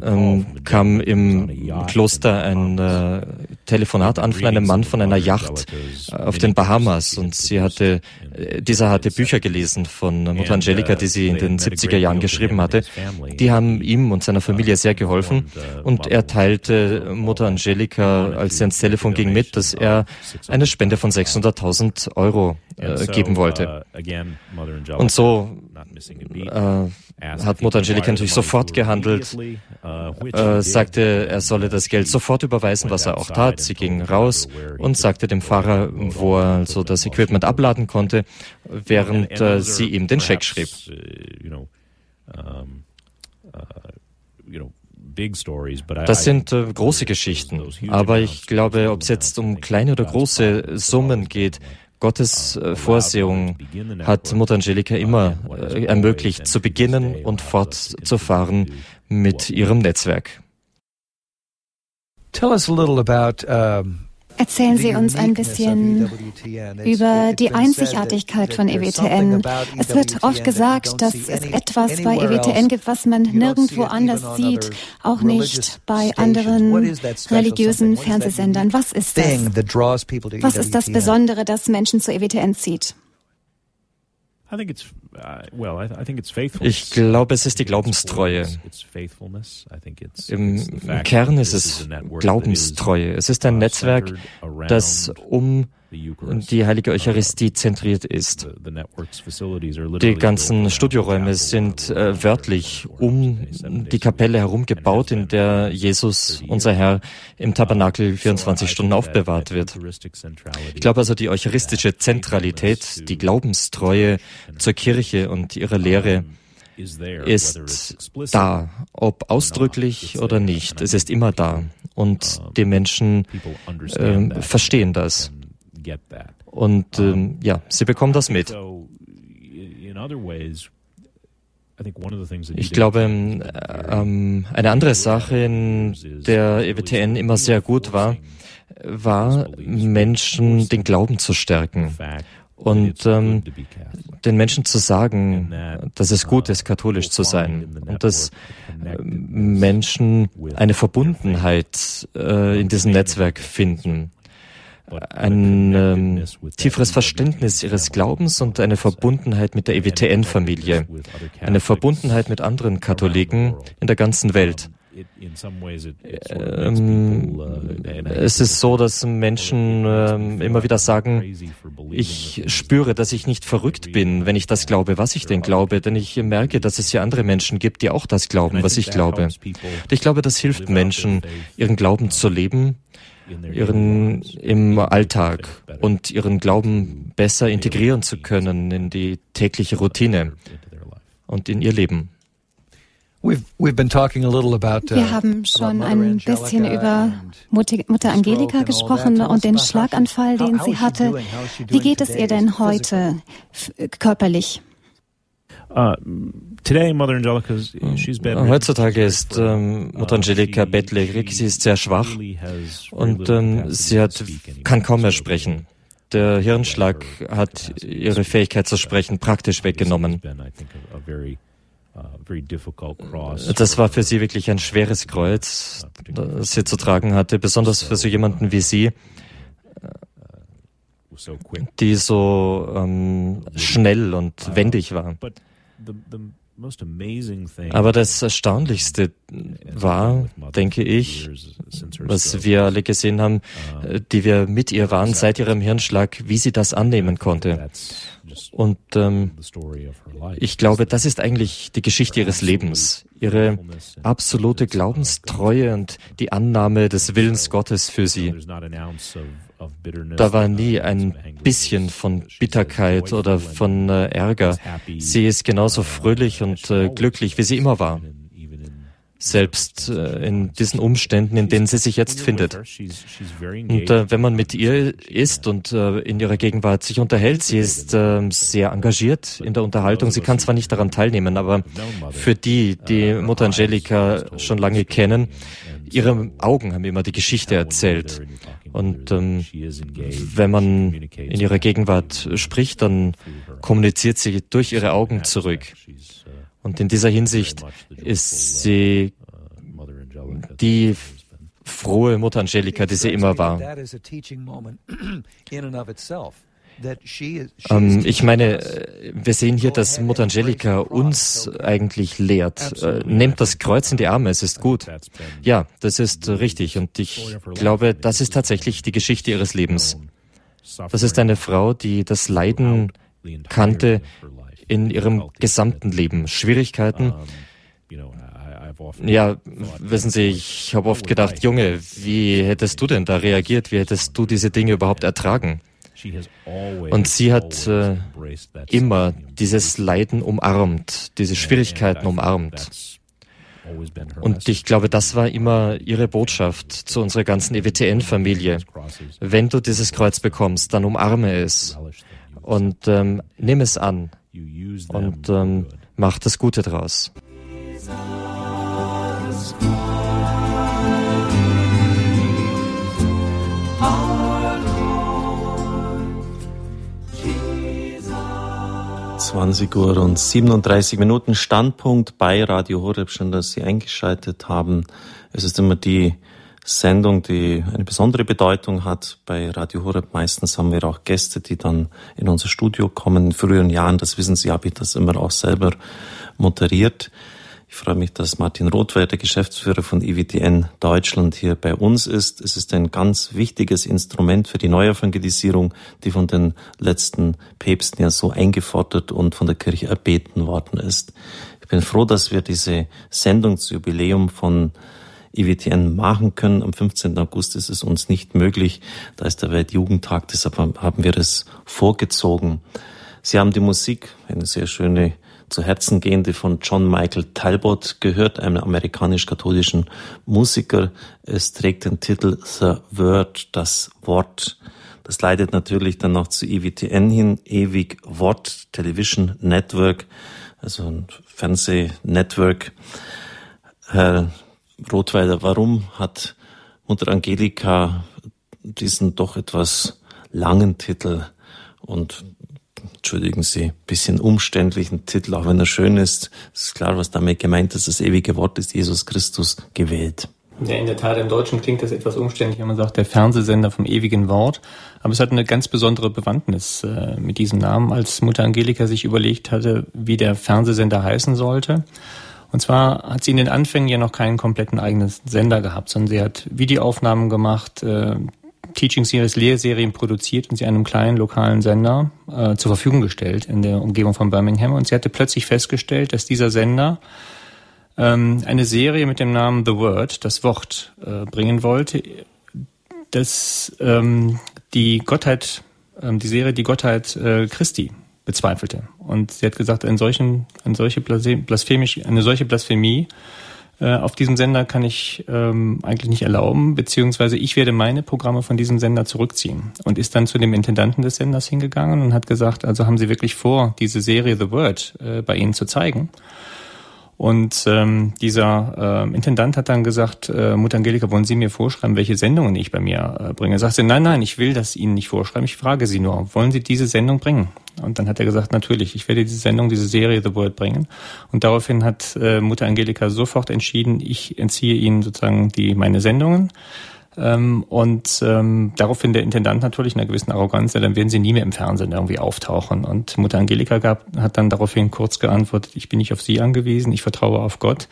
ähm, kam im Kloster ein äh, Telefonat an von einem Mann von einer Yacht äh, auf den Bahamas. und sie hatte, äh, dieser hatte Bücher gelesen von Mutter Angelika, die sie in den 70er Jahren geschrieben hatte. Die haben ihm und seiner Familie sehr geholfen. und er teilte Mutter Angelika, als sie ans Telefon ging, mit, dass er eine Spende von 600.000 Euro äh, geben wollte. Und so äh, hat Mutter Angelika natürlich sofort gehandelt, äh, sagte, er solle das Geld sofort überweisen, was er auch tat. Sie ging raus und sagte dem Fahrer, wo er also das Equipment abladen konnte, während äh, sie ihm den Scheck schrieb. Das sind äh, große Geschichten, aber ich glaube, ob es jetzt um kleine oder große Summen geht, Gottes äh, Vorsehung hat Mutter Angelika immer äh, ermöglicht, zu beginnen und fortzufahren mit ihrem Netzwerk. Tell us a little about um Erzählen Sie uns ein bisschen über die Einzigartigkeit von EWTN. Es wird oft gesagt, dass es etwas bei EWTN gibt, was man nirgendwo anders sieht, auch nicht bei anderen religiösen Fernsehsendern. Was ist das? Was ist das Besondere, das Menschen zu EWTN zieht? Ich glaube, es ist die Glaubenstreue. Im Kern ist es Glaubenstreue. Es ist ein Netzwerk, das um die heilige Eucharistie zentriert ist. Die ganzen Studioräume sind äh, wörtlich um die Kapelle herum gebaut, in der Jesus, unser Herr, im Tabernakel 24 Stunden aufbewahrt wird. Ich glaube also, die eucharistische Zentralität, die Glaubenstreue zur Kirche und ihrer Lehre ist da, ob ausdrücklich oder nicht. Es ist immer da. Und die Menschen äh, verstehen das. Und ähm, ja, sie bekommen das mit. Ich glaube, ähm, eine andere Sache, in der EWTN immer sehr gut war, war, Menschen den Glauben zu stärken und ähm, den Menschen zu sagen, dass es gut ist, katholisch zu sein und dass Menschen eine Verbundenheit äh, in diesem Netzwerk finden ein ähm, tieferes Verständnis ihres Glaubens und eine Verbundenheit mit der EWTN-Familie, eine Verbundenheit mit anderen Katholiken in der ganzen Welt. Ähm, es ist so, dass Menschen ähm, immer wieder sagen, ich spüre, dass ich nicht verrückt bin, wenn ich das glaube, was ich denn glaube, denn ich merke, dass es hier andere Menschen gibt, die auch das glauben, was ich glaube. Und ich glaube, das hilft Menschen, ihren Glauben zu leben ihren im Alltag und ihren Glauben besser integrieren zu können in die tägliche Routine und in ihr Leben. Wir uh, haben schon ein bisschen über Mutter Angelika gesprochen und den Schlaganfall, den sie hatte. Wie geht es ihr denn heute körperlich? Uh, Heutzutage ist ähm, Mutter Angelika bettlägerig, sie ist sehr schwach und ähm, sie hat, kann kaum mehr sprechen. Der Hirnschlag hat ihre Fähigkeit zu sprechen praktisch weggenommen. Das war für sie wirklich ein schweres Kreuz, das sie zu tragen hatte, besonders für so jemanden wie sie, die so ähm, schnell und wendig war. Aber das Erstaunlichste war, denke ich, was wir alle gesehen haben, die wir mit ihr waren seit ihrem Hirnschlag, wie sie das annehmen konnte. Und ähm, ich glaube, das ist eigentlich die Geschichte ihres Lebens, ihre absolute Glaubenstreue und die Annahme des Willens Gottes für sie. Da war nie ein bisschen von Bitterkeit oder von äh, Ärger. Sie ist genauso fröhlich und äh, glücklich, wie sie immer war selbst äh, in diesen Umständen, in denen sie sich jetzt findet. Und äh, wenn man mit ihr ist und äh, in ihrer Gegenwart sich unterhält, sie ist äh, sehr engagiert in der Unterhaltung. Sie kann zwar nicht daran teilnehmen, aber für die, die Mutter Angelika schon lange kennen, ihre Augen haben immer die Geschichte erzählt. Und ähm, wenn man in ihrer Gegenwart spricht, dann kommuniziert sie durch ihre Augen zurück. Und in dieser Hinsicht ist sie die frohe Mutter Angelika, die sie immer war. Ähm, ich meine, äh, wir sehen hier, dass Mutter Angelika uns eigentlich lehrt. Äh, nehmt das Kreuz in die Arme, es ist gut. Ja, das ist richtig. Und ich glaube, das ist tatsächlich die Geschichte ihres Lebens. Das ist eine Frau, die das Leiden kannte in ihrem gesamten Leben. Schwierigkeiten. Ja, wissen Sie, ich habe oft gedacht, Junge, wie hättest du denn da reagiert? Wie hättest du diese Dinge überhaupt ertragen? Und sie hat äh, immer dieses Leiden umarmt, diese Schwierigkeiten umarmt. Und ich glaube, das war immer ihre Botschaft zu unserer ganzen EWTN-Familie. Wenn du dieses Kreuz bekommst, dann umarme es und ähm, nimm es an und ähm, mach das Gute draus. 20 Uhr und 37 Minuten Standpunkt bei Radio Horeb. Schön, dass Sie eingeschaltet haben. Es ist immer die Sendung, die eine besondere Bedeutung hat. Bei Radio Horeb meistens haben wir auch Gäste, die dann in unser Studio kommen. In früheren Jahren, das wissen Sie, habe ich das immer auch selber moderiert. Ich freue mich, dass Martin Rothweil, der Geschäftsführer von EWTN Deutschland, hier bei uns ist. Es ist ein ganz wichtiges Instrument für die Neuevangelisierung, die von den letzten Päpsten ja so eingefordert und von der Kirche erbeten worden ist. Ich bin froh, dass wir diese Sendung zu Jubiläum von EWTN machen können. Am 15. August ist es uns nicht möglich. Da ist der Weltjugendtag, deshalb haben wir es vorgezogen. Sie haben die Musik, eine sehr schöne, zu Herzen gehende von John Michael Talbot gehört, einem amerikanisch-katholischen Musiker. Es trägt den Titel The Word, das Wort. Das leitet natürlich dann noch zu EWTN hin, ewig Wort Television Network, also ein Fernsehnetwork. Herr Rothweiler, warum hat Mutter Angelika diesen doch etwas langen Titel und entschuldigen Sie, bisschen umständlichen Titel, auch wenn er schön ist. Ist klar, was damit gemeint ist. Das ewige Wort ist Jesus Christus gewählt. Ja, in der Tat, im Deutschen klingt das etwas umständlich, wenn man sagt, der Fernsehsender vom ewigen Wort. Aber es hat eine ganz besondere Bewandtnis äh, mit diesem Namen, als Mutter Angelika sich überlegt hatte, wie der Fernsehsender heißen sollte. Und zwar hat sie in den Anfängen ja noch keinen kompletten eigenen Sender gehabt, sondern sie hat Videoaufnahmen gemacht, äh, Teaching Series, Lehrserien produziert und sie einem kleinen lokalen Sender äh, zur Verfügung gestellt in der Umgebung von Birmingham. Und sie hatte plötzlich festgestellt, dass dieser Sender ähm, eine Serie mit dem Namen The Word, das Wort, äh, bringen wollte, dass ähm, die Gottheit, ähm, die Serie die Gottheit äh, Christi bezweifelte. Und sie hat gesagt, eine, solchen, eine, solche, blasphemisch, eine solche Blasphemie äh, auf diesem Sender kann ich ähm, eigentlich nicht erlauben, beziehungsweise ich werde meine Programme von diesem Sender zurückziehen. Und ist dann zu dem Intendanten des Senders hingegangen und hat gesagt, also haben Sie wirklich vor, diese Serie The Word äh, bei Ihnen zu zeigen? Und ähm, dieser äh, Intendant hat dann gesagt, äh, Mutter Angelika, wollen Sie mir vorschreiben, welche Sendungen ich bei mir äh, bringe? Sagt sie, nein, nein, ich will das Ihnen nicht vorschreiben, ich frage Sie nur, wollen Sie diese Sendung bringen? Und dann hat er gesagt, natürlich, ich werde diese Sendung, diese Serie The World bringen. Und daraufhin hat äh, Mutter Angelika sofort entschieden, ich entziehe Ihnen sozusagen die meine Sendungen. Ähm, und ähm, daraufhin der Intendant natürlich in einer gewissen Arroganz, ja, dann werden sie nie mehr im Fernsehen irgendwie auftauchen. Und Mutter Angelika gab, hat dann daraufhin kurz geantwortet, ich bin nicht auf Sie angewiesen, ich vertraue auf Gott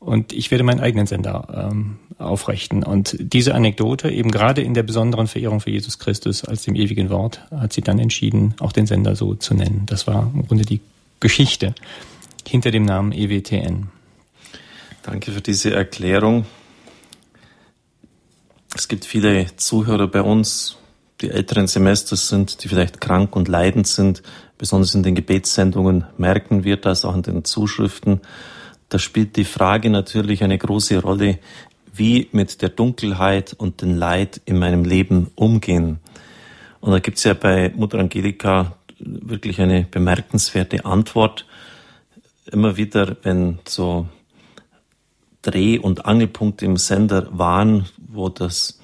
und ich werde meinen eigenen Sender ähm, aufrichten. Und diese Anekdote, eben gerade in der besonderen Verehrung für Jesus Christus als dem ewigen Wort, hat sie dann entschieden, auch den Sender so zu nennen. Das war im Grunde die Geschichte hinter dem Namen EWTN. Danke für diese Erklärung. Es gibt viele Zuhörer bei uns, die älteren Semesters sind, die vielleicht krank und leidend sind. Besonders in den Gebetssendungen merken wir das, auch in den Zuschriften. Da spielt die Frage natürlich eine große Rolle, wie mit der Dunkelheit und dem Leid in meinem Leben umgehen. Und da gibt es ja bei Mutter Angelika wirklich eine bemerkenswerte Antwort. Immer wieder, wenn so Dreh- und Angelpunkte im Sender waren, wo das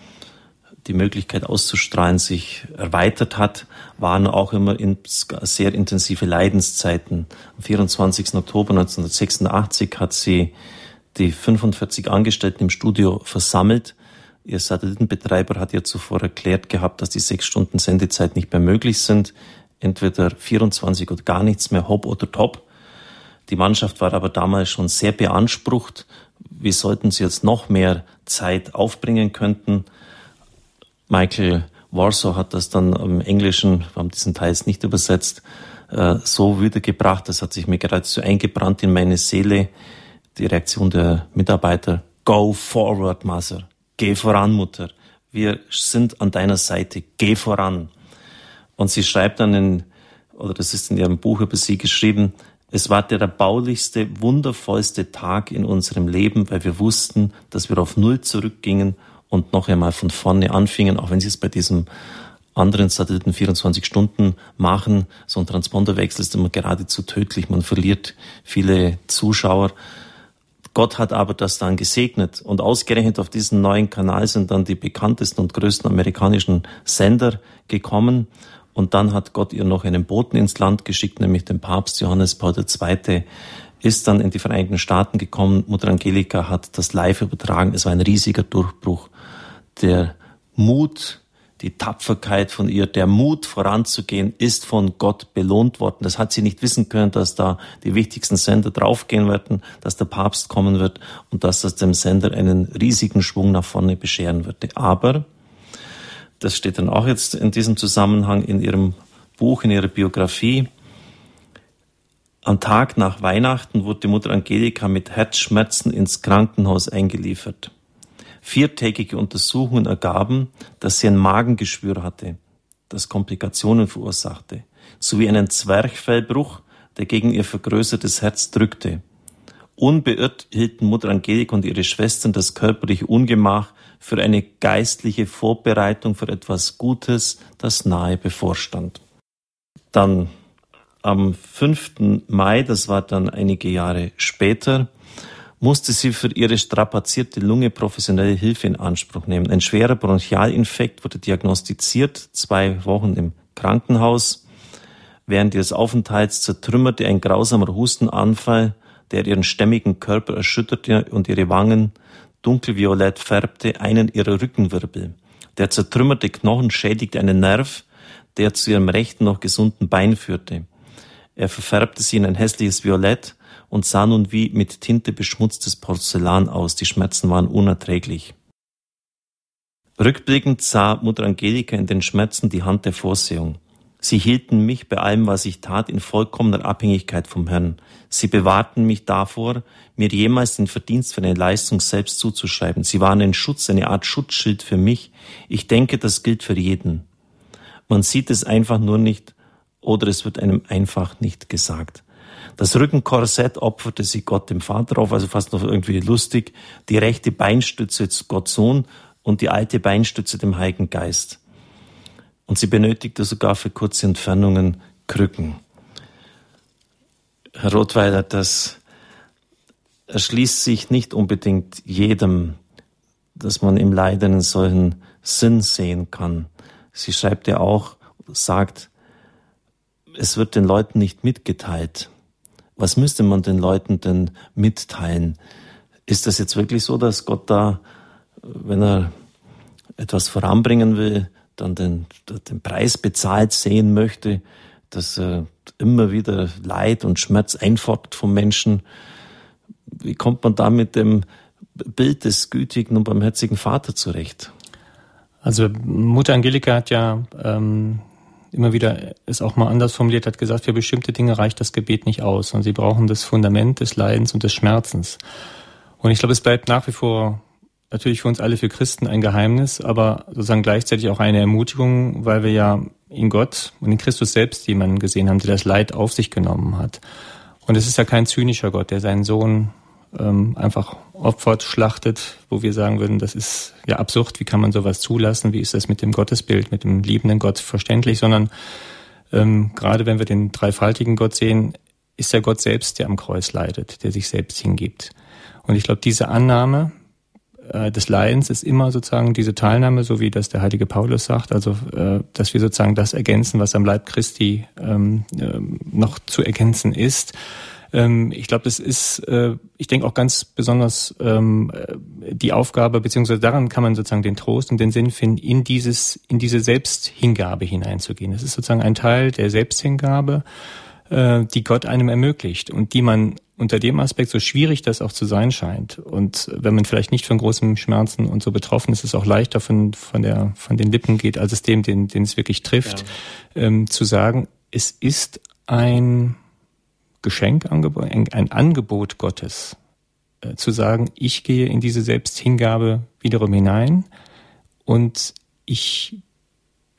die Möglichkeit auszustrahlen sich erweitert hat, waren auch immer in sehr intensive Leidenszeiten. Am 24. Oktober 1986 hat sie die 45 Angestellten im Studio versammelt. Ihr Satellitenbetreiber hat ihr zuvor erklärt gehabt, dass die sechs Stunden Sendezeit nicht mehr möglich sind. Entweder 24 oder gar nichts mehr, hopp oder top. Die Mannschaft war aber damals schon sehr beansprucht wie sollten sie jetzt noch mehr Zeit aufbringen könnten. Michael Warsaw hat das dann im Englischen, wir haben diesen Teil jetzt nicht übersetzt, äh, so wiedergebracht, das hat sich mir geradezu eingebrannt in meine Seele, die Reaktion der Mitarbeiter, Go forward, Mother, geh voran, Mutter, wir sind an deiner Seite, geh voran. Und sie schreibt dann in, oder das ist in ihrem Buch über sie geschrieben, es war der erbaulichste, wundervollste Tag in unserem Leben, weil wir wussten, dass wir auf Null zurückgingen und noch einmal von vorne anfingen, auch wenn sie es bei diesem anderen Satelliten 24 Stunden machen. So ein Transponderwechsel ist immer geradezu tödlich. Man verliert viele Zuschauer. Gott hat aber das dann gesegnet und ausgerechnet auf diesen neuen Kanal sind dann die bekanntesten und größten amerikanischen Sender gekommen und dann hat Gott ihr noch einen Boten ins Land geschickt, nämlich den Papst Johannes Paul II. ist dann in die Vereinigten Staaten gekommen. Mutter Angelika hat das live übertragen. Es war ein riesiger Durchbruch. Der Mut, die Tapferkeit von ihr, der Mut voranzugehen, ist von Gott belohnt worden. Das hat sie nicht wissen können, dass da die wichtigsten Sender draufgehen werden, dass der Papst kommen wird und dass das dem Sender einen riesigen Schwung nach vorne bescheren würde. Aber, das steht dann auch jetzt in diesem Zusammenhang in ihrem Buch, in ihrer Biografie, am Tag nach Weihnachten wurde die Mutter Angelika mit Herzschmerzen ins Krankenhaus eingeliefert. Viertägige Untersuchungen ergaben, dass sie ein Magengeschwür hatte, das Komplikationen verursachte, sowie einen Zwerchfellbruch, der gegen ihr vergrößertes Herz drückte. Unbeirrt hielten Mutter Angelika und ihre Schwestern das körperliche Ungemach für eine geistliche Vorbereitung für etwas Gutes, das nahe bevorstand. Dann am 5. Mai, das war dann einige Jahre später, musste sie für ihre strapazierte Lunge professionelle Hilfe in Anspruch nehmen. Ein schwerer Bronchialinfekt wurde diagnostiziert, zwei Wochen im Krankenhaus. Während ihres Aufenthalts zertrümmerte ein grausamer Hustenanfall, der ihren stämmigen Körper erschütterte und ihre Wangen dunkelviolett färbte, einen ihrer Rückenwirbel. Der zertrümmerte Knochen schädigte einen Nerv, der zu ihrem rechten noch gesunden Bein führte. Er verfärbte sie in ein hässliches Violett und sah nun wie mit Tinte beschmutztes Porzellan aus. Die Schmerzen waren unerträglich. Rückblickend sah Mutter Angelika in den Schmerzen die Hand der Vorsehung. Sie hielten mich bei allem, was ich tat, in vollkommener Abhängigkeit vom Herrn. Sie bewahrten mich davor, mir jemals den Verdienst für eine Leistung selbst zuzuschreiben. Sie waren ein Schutz, eine Art Schutzschild für mich. Ich denke, das gilt für jeden. Man sieht es einfach nur nicht oder es wird einem einfach nicht gesagt. Das Rückenkorsett opferte sie Gott dem Vater auf, also fast noch irgendwie lustig. Die rechte Beinstütze Gott Sohn und die alte Beinstütze dem Heiligen Geist. Und sie benötigte sogar für kurze Entfernungen Krücken. Herr Rothweiler, das erschließt sich nicht unbedingt jedem, dass man im Leiden einen solchen Sinn sehen kann. Sie schreibt ja auch, sagt, es wird den Leuten nicht mitgeteilt. Was müsste man den Leuten denn mitteilen? Ist das jetzt wirklich so, dass Gott da, wenn er etwas voranbringen will, dann den, den Preis bezahlt sehen möchte, dass er immer wieder Leid und Schmerz einfordert vom Menschen? Wie kommt man da mit dem Bild des gütigen und barmherzigen Vater zurecht? Also Mutter Angelika hat ja ähm, immer wieder es auch mal anders formuliert, hat gesagt, für bestimmte Dinge reicht das Gebet nicht aus und sie brauchen das Fundament des Leidens und des Schmerzens. Und ich glaube, es bleibt nach wie vor natürlich für uns alle, für Christen ein Geheimnis, aber sozusagen gleichzeitig auch eine Ermutigung, weil wir ja in Gott und in Christus selbst jemanden gesehen haben, der das Leid auf sich genommen hat. Und es ist ja kein zynischer Gott, der seinen Sohn ähm, einfach opfert, schlachtet, wo wir sagen würden, das ist ja absurd, wie kann man sowas zulassen, wie ist das mit dem Gottesbild, mit dem liebenden Gott verständlich, sondern ähm, gerade wenn wir den dreifaltigen Gott sehen, ist der Gott selbst, der am Kreuz leidet, der sich selbst hingibt. Und ich glaube, diese Annahme äh, des Leidens ist immer sozusagen diese Teilnahme, so wie das der heilige Paulus sagt, also äh, dass wir sozusagen das ergänzen, was am Leib Christi ähm, äh, noch zu ergänzen ist ähm, ich glaube, das ist, äh, ich denke auch ganz besonders ähm, äh, die Aufgabe, beziehungsweise daran kann man sozusagen den Trost und den Sinn finden, in dieses, in diese Selbsthingabe hineinzugehen. Das ist sozusagen ein Teil der Selbsthingabe, äh, die Gott einem ermöglicht und die man unter dem Aspekt, so schwierig das auch zu sein scheint, und wenn man vielleicht nicht von großen Schmerzen und so betroffen ist, ist es auch leichter von, von, der, von den Lippen geht, als es dem, den, den es wirklich trifft, ja. ähm, zu sagen, es ist ein Geschenk, ein Angebot Gottes, äh, zu sagen, ich gehe in diese Selbsthingabe wiederum hinein und ich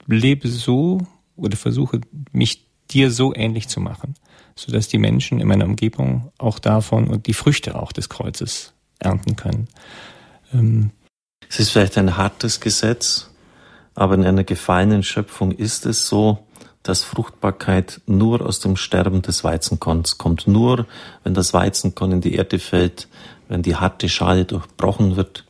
lebe so oder versuche mich dir so ähnlich zu machen, so dass die Menschen in meiner Umgebung auch davon und die Früchte auch des Kreuzes ernten können. Ähm es ist vielleicht ein hartes Gesetz, aber in einer gefallenen Schöpfung ist es so, dass Fruchtbarkeit nur aus dem Sterben des Weizenkorns kommt. Nur wenn das Weizenkorn in die Erde fällt, wenn die harte Schale durchbrochen wird,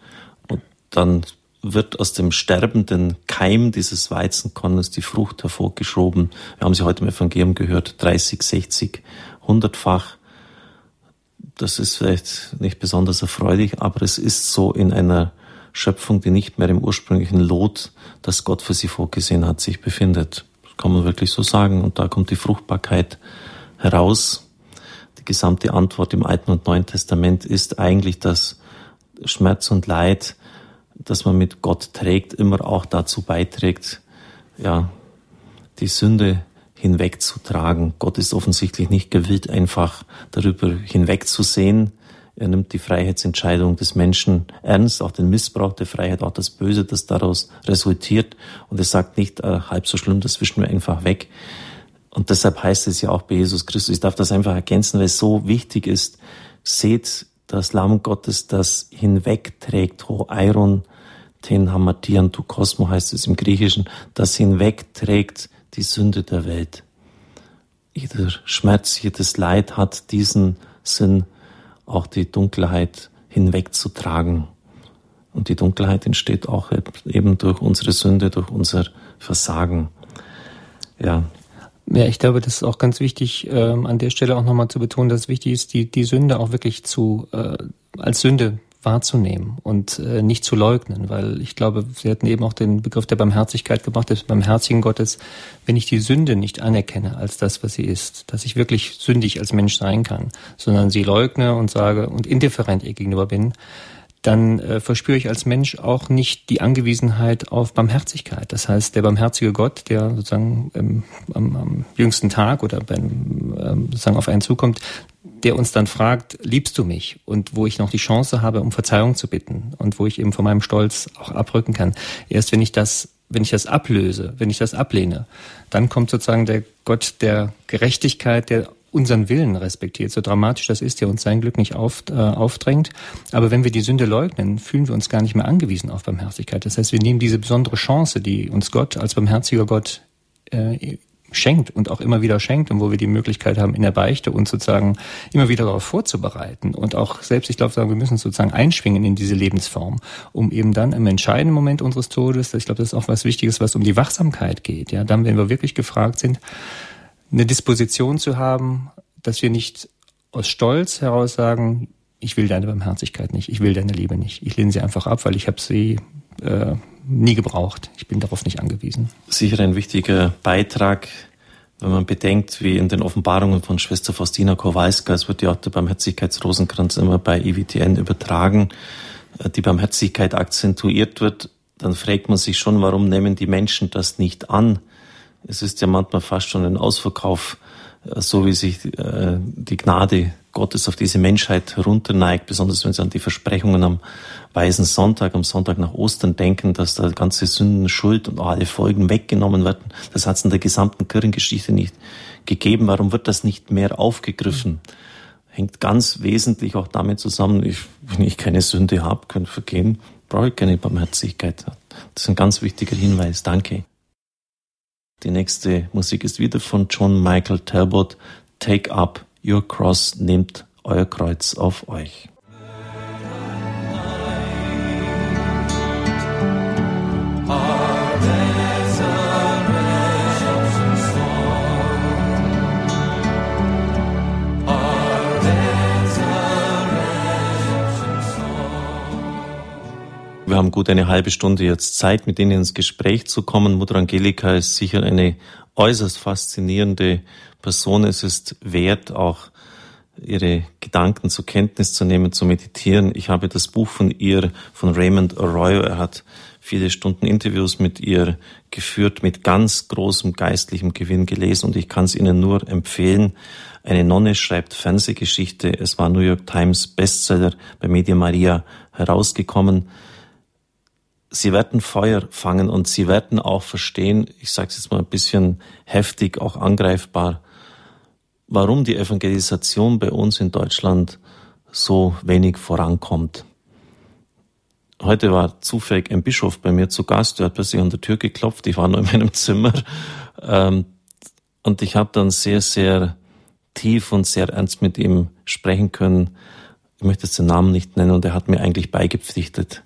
und dann wird aus dem sterbenden Keim dieses Weizenkornes die Frucht hervorgeschoben. Wir haben sie heute im Evangelium gehört, 30, 60, 100-fach. das ist vielleicht nicht besonders erfreulich, aber es ist so in einer Schöpfung, die nicht mehr im ursprünglichen Lot, das Gott für sie vorgesehen hat, sich befindet. Kann man wirklich so sagen. Und da kommt die Fruchtbarkeit heraus. Die gesamte Antwort im Alten und Neuen Testament ist eigentlich, dass Schmerz und Leid, das man mit Gott trägt, immer auch dazu beiträgt, ja, die Sünde hinwegzutragen. Gott ist offensichtlich nicht gewillt, einfach darüber hinwegzusehen. Er nimmt die Freiheitsentscheidung des Menschen ernst, auch den Missbrauch der Freiheit, auch das Böse, das daraus resultiert. Und er sagt nicht, äh, halb so schlimm, das wischen wir einfach weg. Und deshalb heißt es ja auch bei Jesus Christus, ich darf das einfach ergänzen, weil es so wichtig ist. Seht das Lamm Gottes, das hinwegträgt, ho Iron, ten hamatian tu Kosmo heißt es im Griechischen, das hinwegträgt die Sünde der Welt. Jeder Schmerz, jedes Leid hat diesen Sinn, auch die Dunkelheit hinwegzutragen. Und die Dunkelheit entsteht auch eben durch unsere Sünde, durch unser Versagen. Ja. Ja, ich glaube, das ist auch ganz wichtig, ähm, an der Stelle auch nochmal zu betonen, dass es wichtig ist, die, die Sünde auch wirklich zu, äh, als Sünde wahrzunehmen und äh, nicht zu leugnen, weil ich glaube, Sie hatten eben auch den Begriff der Barmherzigkeit gebracht, des barmherzigen Gottes, wenn ich die Sünde nicht anerkenne als das, was sie ist, dass ich wirklich sündig als Mensch sein kann, sondern sie leugne und sage und indifferent ihr gegenüber bin, dann äh, verspüre ich als Mensch auch nicht die Angewiesenheit auf Barmherzigkeit. Das heißt, der barmherzige Gott, der sozusagen ähm, am, am jüngsten Tag oder beim, ähm, sozusagen auf einen zukommt, der uns dann fragt, liebst du mich? Und wo ich noch die Chance habe, um Verzeihung zu bitten und wo ich eben von meinem Stolz auch abrücken kann. Erst wenn ich das, wenn ich das ablöse, wenn ich das ablehne, dann kommt sozusagen der Gott der Gerechtigkeit, der unseren Willen respektiert, so dramatisch das ist, der uns sein Glück nicht auf, äh, aufdrängt. Aber wenn wir die Sünde leugnen, fühlen wir uns gar nicht mehr angewiesen auf Barmherzigkeit. Das heißt, wir nehmen diese besondere Chance, die uns Gott als barmherziger Gott äh, schenkt und auch immer wieder schenkt und wo wir die Möglichkeit haben, in der Beichte uns sozusagen immer wieder darauf vorzubereiten und auch selbst, ich glaube, sagen, wir müssen sozusagen einschwingen in diese Lebensform, um eben dann im entscheidenden Moment unseres Todes, ich glaube, das ist auch was Wichtiges, was um die Wachsamkeit geht, ja, dann, wenn wir wirklich gefragt sind, eine Disposition zu haben, dass wir nicht aus Stolz heraus sagen, ich will deine Barmherzigkeit nicht, ich will deine Liebe nicht, ich lehne sie einfach ab, weil ich habe sie äh, nie gebraucht. Ich bin darauf nicht angewiesen. Sicher ein wichtiger Beitrag, wenn man bedenkt, wie in den Offenbarungen von Schwester Faustina Kowalska, es wird ja auch der Barmherzigkeitsrosenkranz immer bei IWTN übertragen, äh, die Barmherzigkeit akzentuiert wird, dann fragt man sich schon, warum nehmen die Menschen das nicht an? Es ist ja manchmal fast schon ein Ausverkauf, äh, so wie sich äh, die Gnade Gottes auf diese Menschheit herunterneigt, besonders wenn sie an die Versprechungen am Weißen Sonntag, am Sonntag nach Ostern denken, dass da ganze Sünden, Schuld und alle Folgen weggenommen werden. Das hat es in der gesamten Kirchengeschichte nicht gegeben. Warum wird das nicht mehr aufgegriffen? Hängt ganz wesentlich auch damit zusammen, ich, wenn ich keine Sünde habe, kann vergehen, brauche ich keine Barmherzigkeit. Das ist ein ganz wichtiger Hinweis. Danke. Die nächste Musik ist wieder von John Michael Talbot. Take up your cross, nehmt euer Kreuz auf euch. Wir haben gut eine halbe Stunde jetzt Zeit, mit Ihnen ins Gespräch zu kommen. Mutter Angelika ist sicher eine äußerst faszinierende Person. Es ist wert, auch ihre Gedanken zur Kenntnis zu nehmen, zu meditieren. Ich habe das Buch von ihr, von Raymond Arroyo, er hat viele Stunden Interviews mit ihr geführt, mit ganz großem geistlichem Gewinn gelesen und ich kann es Ihnen nur empfehlen. Eine Nonne schreibt Fernsehgeschichte. Es war New York Times Bestseller bei Media Maria herausgekommen. Sie werden Feuer fangen und Sie werden auch verstehen, ich sage es jetzt mal ein bisschen heftig, auch angreifbar, warum die Evangelisation bei uns in Deutschland so wenig vorankommt. Heute war zufällig ein Bischof bei mir zu Gast, der hat plötzlich an der Tür geklopft, ich war nur in meinem Zimmer ähm, und ich habe dann sehr, sehr tief und sehr ernst mit ihm sprechen können. Ich möchte jetzt den Namen nicht nennen und er hat mir eigentlich beigepflichtet.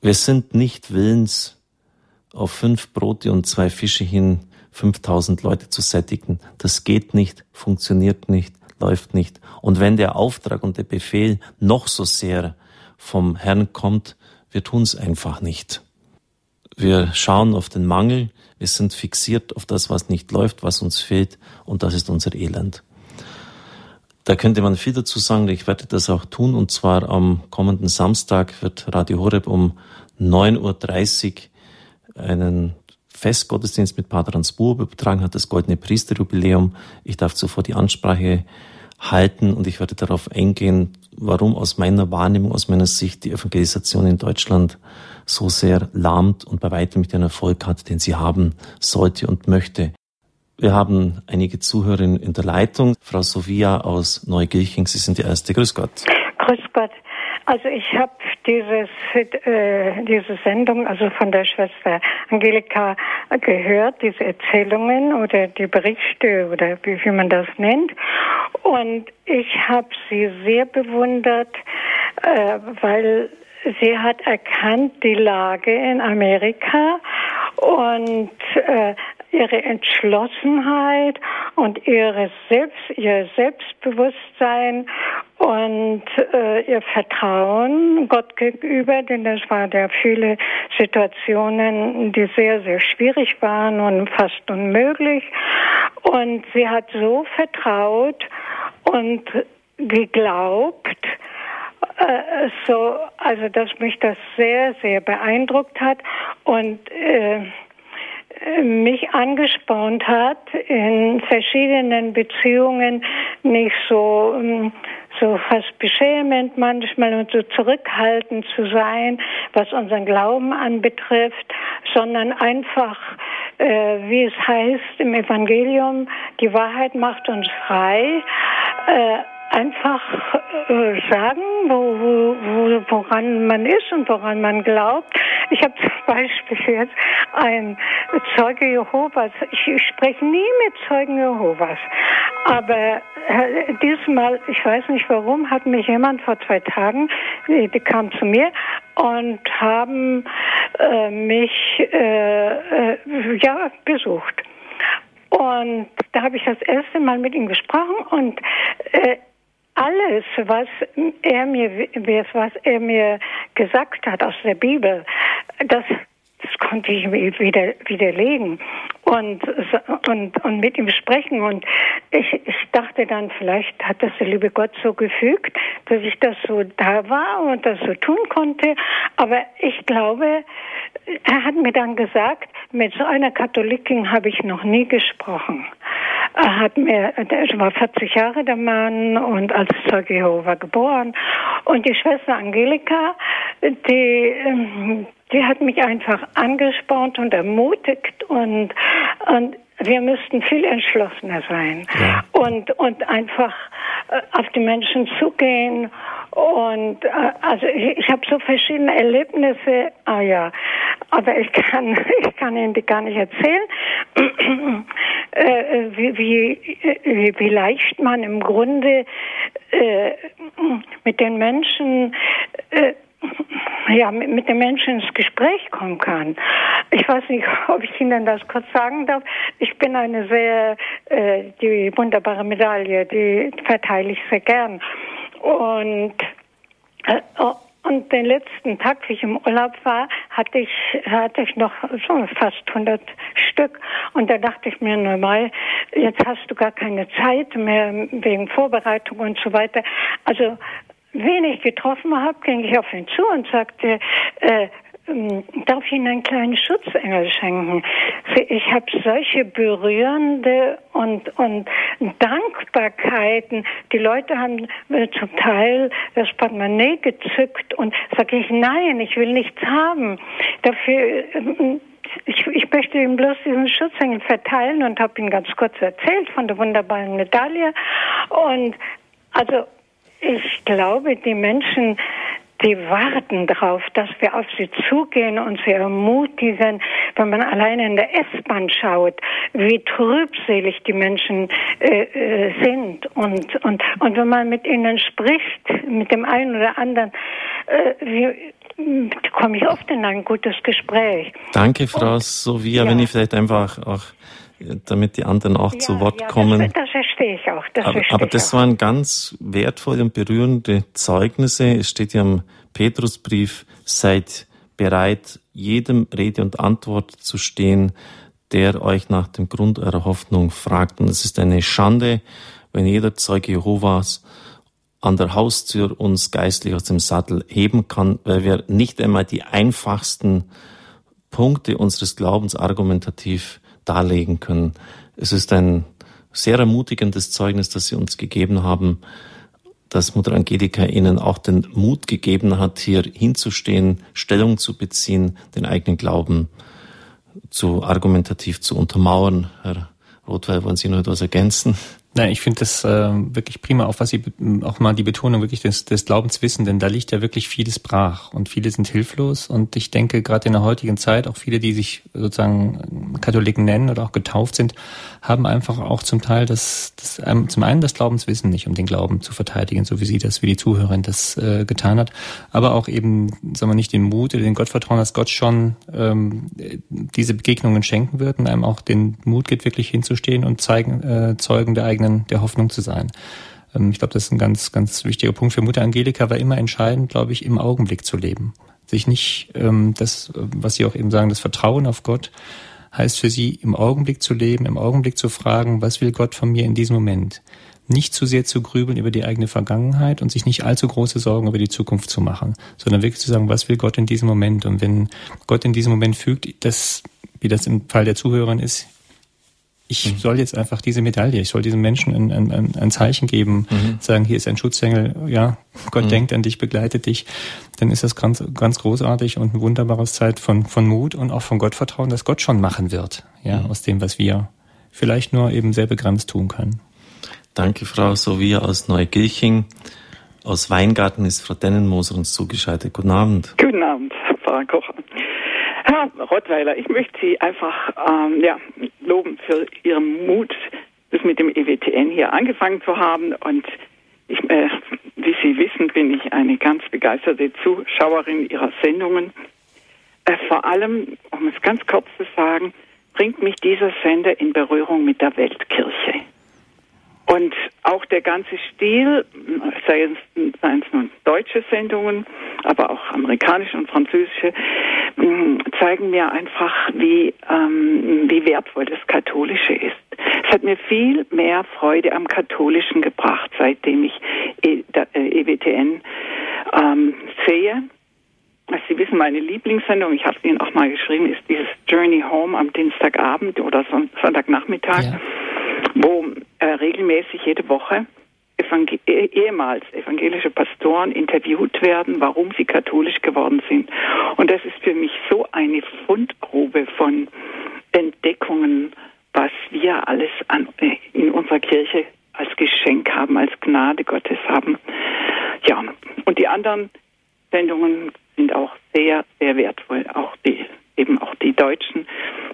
Wir sind nicht willens, auf fünf Brote und zwei Fische hin 5000 Leute zu sättigen. Das geht nicht, funktioniert nicht, läuft nicht. Und wenn der Auftrag und der Befehl noch so sehr vom Herrn kommt, wir tun es einfach nicht. Wir schauen auf den Mangel, wir sind fixiert auf das, was nicht läuft, was uns fehlt, und das ist unser Elend. Da könnte man viel dazu sagen, ich werde das auch tun, und zwar am kommenden Samstag wird Radio Horeb um 9.30 Uhr einen Festgottesdienst mit Pater Hans Buhr übertragen, hat das Goldene Priesterjubiläum. Ich darf zuvor die Ansprache halten und ich werde darauf eingehen, warum aus meiner Wahrnehmung, aus meiner Sicht die Evangelisation in Deutschland so sehr lahmt und bei weitem nicht den Erfolg hat, den sie haben sollte und möchte. Wir haben einige Zuhörerinnen in der Leitung. Frau Sophia aus Neugilching, Sie sind die Erste. Grüß Gott. Grüß Gott. Also ich habe dieses, äh, diese Sendung, also von der Schwester Angelika gehört, diese Erzählungen oder die Berichte oder wie, wie man das nennt. Und ich habe sie sehr bewundert, äh, weil sie hat erkannt die Lage in Amerika und äh, ihre Entschlossenheit und ihre Selbst, ihr Selbstbewusstsein und äh, ihr Vertrauen Gott gegenüber, denn das waren ja viele Situationen, die sehr, sehr schwierig waren und fast unmöglich. Und sie hat so vertraut und geglaubt, äh, so, also dass mich das sehr, sehr beeindruckt hat und äh, mich angespornt hat, in verschiedenen Beziehungen nicht so, ähm, so fast beschämend manchmal und so zurückhaltend zu sein, was unseren Glauben anbetrifft, sondern einfach, äh, wie es heißt im Evangelium, die Wahrheit macht uns frei. Äh, einfach äh, sagen, wo, wo, wo, woran man ist und woran man glaubt. Ich habe zum Beispiel jetzt ein Zeuge Jehovas. Ich, ich spreche nie mit Zeugen Jehovas. Aber äh, diesmal, ich weiß nicht warum, hat mich jemand vor zwei Tagen, die, die kam zu mir und haben äh, mich äh, äh, ja besucht. Und da habe ich das erste Mal mit ihm gesprochen und äh, alles, was er mir, was er mir gesagt hat aus der Bibel, das, das konnte ich wieder widerlegen und, und, und mit ihm sprechen. Und ich, ich dachte dann, vielleicht hat das der liebe Gott so gefügt, dass ich das so da war und das so tun konnte. Aber ich glaube, er hat mir dann gesagt, mit so einer Katholikin habe ich noch nie gesprochen. Er hat mir, er war 40 Jahre der Mann und als Zeuge Jehova geboren. Und die Schwester Angelika, die, ähm, die hat mich einfach angespornt und ermutigt und, und wir müssten viel entschlossener sein ja. und, und einfach äh, auf die Menschen zugehen. Und äh, also ich, ich habe so verschiedene Erlebnisse. Ah ja, aber ich kann, ich kann Ihnen die gar nicht erzählen, äh, wie, wie, wie leicht man im Grunde äh, mit den Menschen äh, ja, mit, den Menschen ins Gespräch kommen kann. Ich weiß nicht, ob ich Ihnen das kurz sagen darf. Ich bin eine sehr, äh, die wunderbare Medaille, die verteile ich sehr gern. Und äh, und den letzten Tag, wie ich im Urlaub war, hatte ich, hatte ich noch so fast 100 Stück. Und da dachte ich mir normal, jetzt hast du gar keine Zeit mehr wegen Vorbereitung und so weiter. Also wen ich getroffen habe, ging ich auf ihn zu und sagte, äh, ähm, darf ich Ihnen einen kleinen Schutzengel schenken? Ich habe solche berührende und, und Dankbarkeiten. Die Leute haben äh, zum Teil das Portemonnaie gezückt und sage ich, nein, ich will nichts haben. Dafür ähm, ich, ich möchte ihm bloß diesen Schutzengel verteilen und habe ihm ganz kurz erzählt von der wunderbaren Medaille. Und also ich glaube, die Menschen, die warten darauf, dass wir auf sie zugehen und sie ermutigen. Wenn man alleine in der S-Bahn schaut, wie trübselig die Menschen äh, äh, sind und, und, und wenn man mit ihnen spricht, mit dem einen oder anderen, äh, wie, komme ich oft in ein gutes Gespräch. Danke, Frau und, Sovia. Ja. Wenn ich vielleicht einfach auch damit die anderen auch ja, zu Wort ja, kommen. Das, das verstehe ich auch. Das aber, aber das auch. waren ganz wertvolle und berührende Zeugnisse. Es steht ja im Petrusbrief, seid bereit, jedem Rede und Antwort zu stehen, der euch nach dem Grund eurer Hoffnung fragt. Und es ist eine Schande, wenn jeder Zeuge Jehovas an der Haustür uns geistlich aus dem Sattel heben kann, weil wir nicht einmal die einfachsten Punkte unseres Glaubens argumentativ darlegen können. Es ist ein sehr ermutigendes Zeugnis, das Sie uns gegeben haben, dass Mutter Angelika Ihnen auch den Mut gegeben hat, hier hinzustehen, Stellung zu beziehen, den eigenen Glauben zu argumentativ zu untermauern. Herr Rothweil, wollen Sie noch etwas ergänzen? Nein, ich finde das äh, wirklich prima, auch was Sie auch mal die Betonung wirklich des, des Glaubens wissen, denn da liegt ja wirklich vieles brach und viele sind hilflos und ich denke gerade in der heutigen Zeit auch viele, die sich sozusagen Katholiken nennen oder auch getauft sind, haben einfach auch zum Teil das, das ähm, zum einen das Glaubenswissen nicht, um den Glauben zu verteidigen, so wie Sie das, wie die Zuhörerin das äh, getan hat, aber auch eben, sagen wir nicht den Mut oder den Gottvertrauen, dass Gott schon ähm, diese Begegnungen schenken wird und einem auch den Mut gibt, wirklich hinzustehen und zeigen, äh, Zeugen der eigenen eigenen, der Hoffnung zu sein. Ähm, ich glaube, das ist ein ganz, ganz wichtiger Punkt. Für Mutter Angelika war immer entscheidend, glaube ich, im Augenblick zu leben. Sich nicht, ähm, das, was Sie auch eben sagen, das Vertrauen auf Gott heißt für Sie, im Augenblick zu leben, im Augenblick zu fragen, was will Gott von mir in diesem Moment? Nicht zu sehr zu grübeln über die eigene Vergangenheit und sich nicht allzu große Sorgen über die Zukunft zu machen, sondern wirklich zu sagen, was will Gott in diesem Moment? Und wenn Gott in diesem Moment fügt, dass, wie das im Fall der Zuhörerin ist, ich mhm. soll jetzt einfach diese Medaille, ich soll diesen Menschen ein, ein, ein Zeichen geben, mhm. sagen, hier ist ein Schutzengel, ja, Gott mhm. denkt an dich, begleitet dich, dann ist das ganz, ganz großartig und ein wunderbares Zeit von, von Mut und auch von Gottvertrauen, dass Gott schon machen wird, ja, mhm. aus dem, was wir vielleicht nur eben sehr begrenzt tun können. Danke, Frau Sovia aus Neugilching. Aus Weingarten ist Frau Dennenmoser uns zugeschaltet. Guten Abend. Guten Abend, Frau Kocher. Herr Rottweiler, ich möchte Sie einfach ähm, ja, loben für Ihren Mut, das mit dem EWTN hier angefangen zu haben. Und ich, äh, wie Sie wissen, bin ich eine ganz begeisterte Zuschauerin Ihrer Sendungen. Äh, vor allem, um es ganz kurz zu sagen, bringt mich dieser Sender in Berührung mit der Weltkirche. Und auch der ganze Stil, sei es, seien es nun deutsche Sendungen, aber auch amerikanische und französische, mm, zeigen mir einfach, wie, ähm, wie wertvoll das Katholische ist. Es hat mir viel mehr Freude am Katholischen gebracht, seitdem ich e, EWTN ähm, sehe. Sie wissen, meine Lieblingssendung, ich habe Ihnen auch mal geschrieben, ist dieses Journey Home am Dienstagabend oder Sonntagnachmittag. Ja wo äh, regelmäßig jede Woche Evangel eh, ehemals evangelische Pastoren interviewt werden, warum sie katholisch geworden sind. Und das ist für mich so eine Fundgrube von Entdeckungen, was wir alles an, äh, in unserer Kirche als Geschenk haben, als Gnade Gottes haben. Ja, und die anderen Sendungen sind auch sehr, sehr wertvoll. Auch die, eben auch die Deutschen,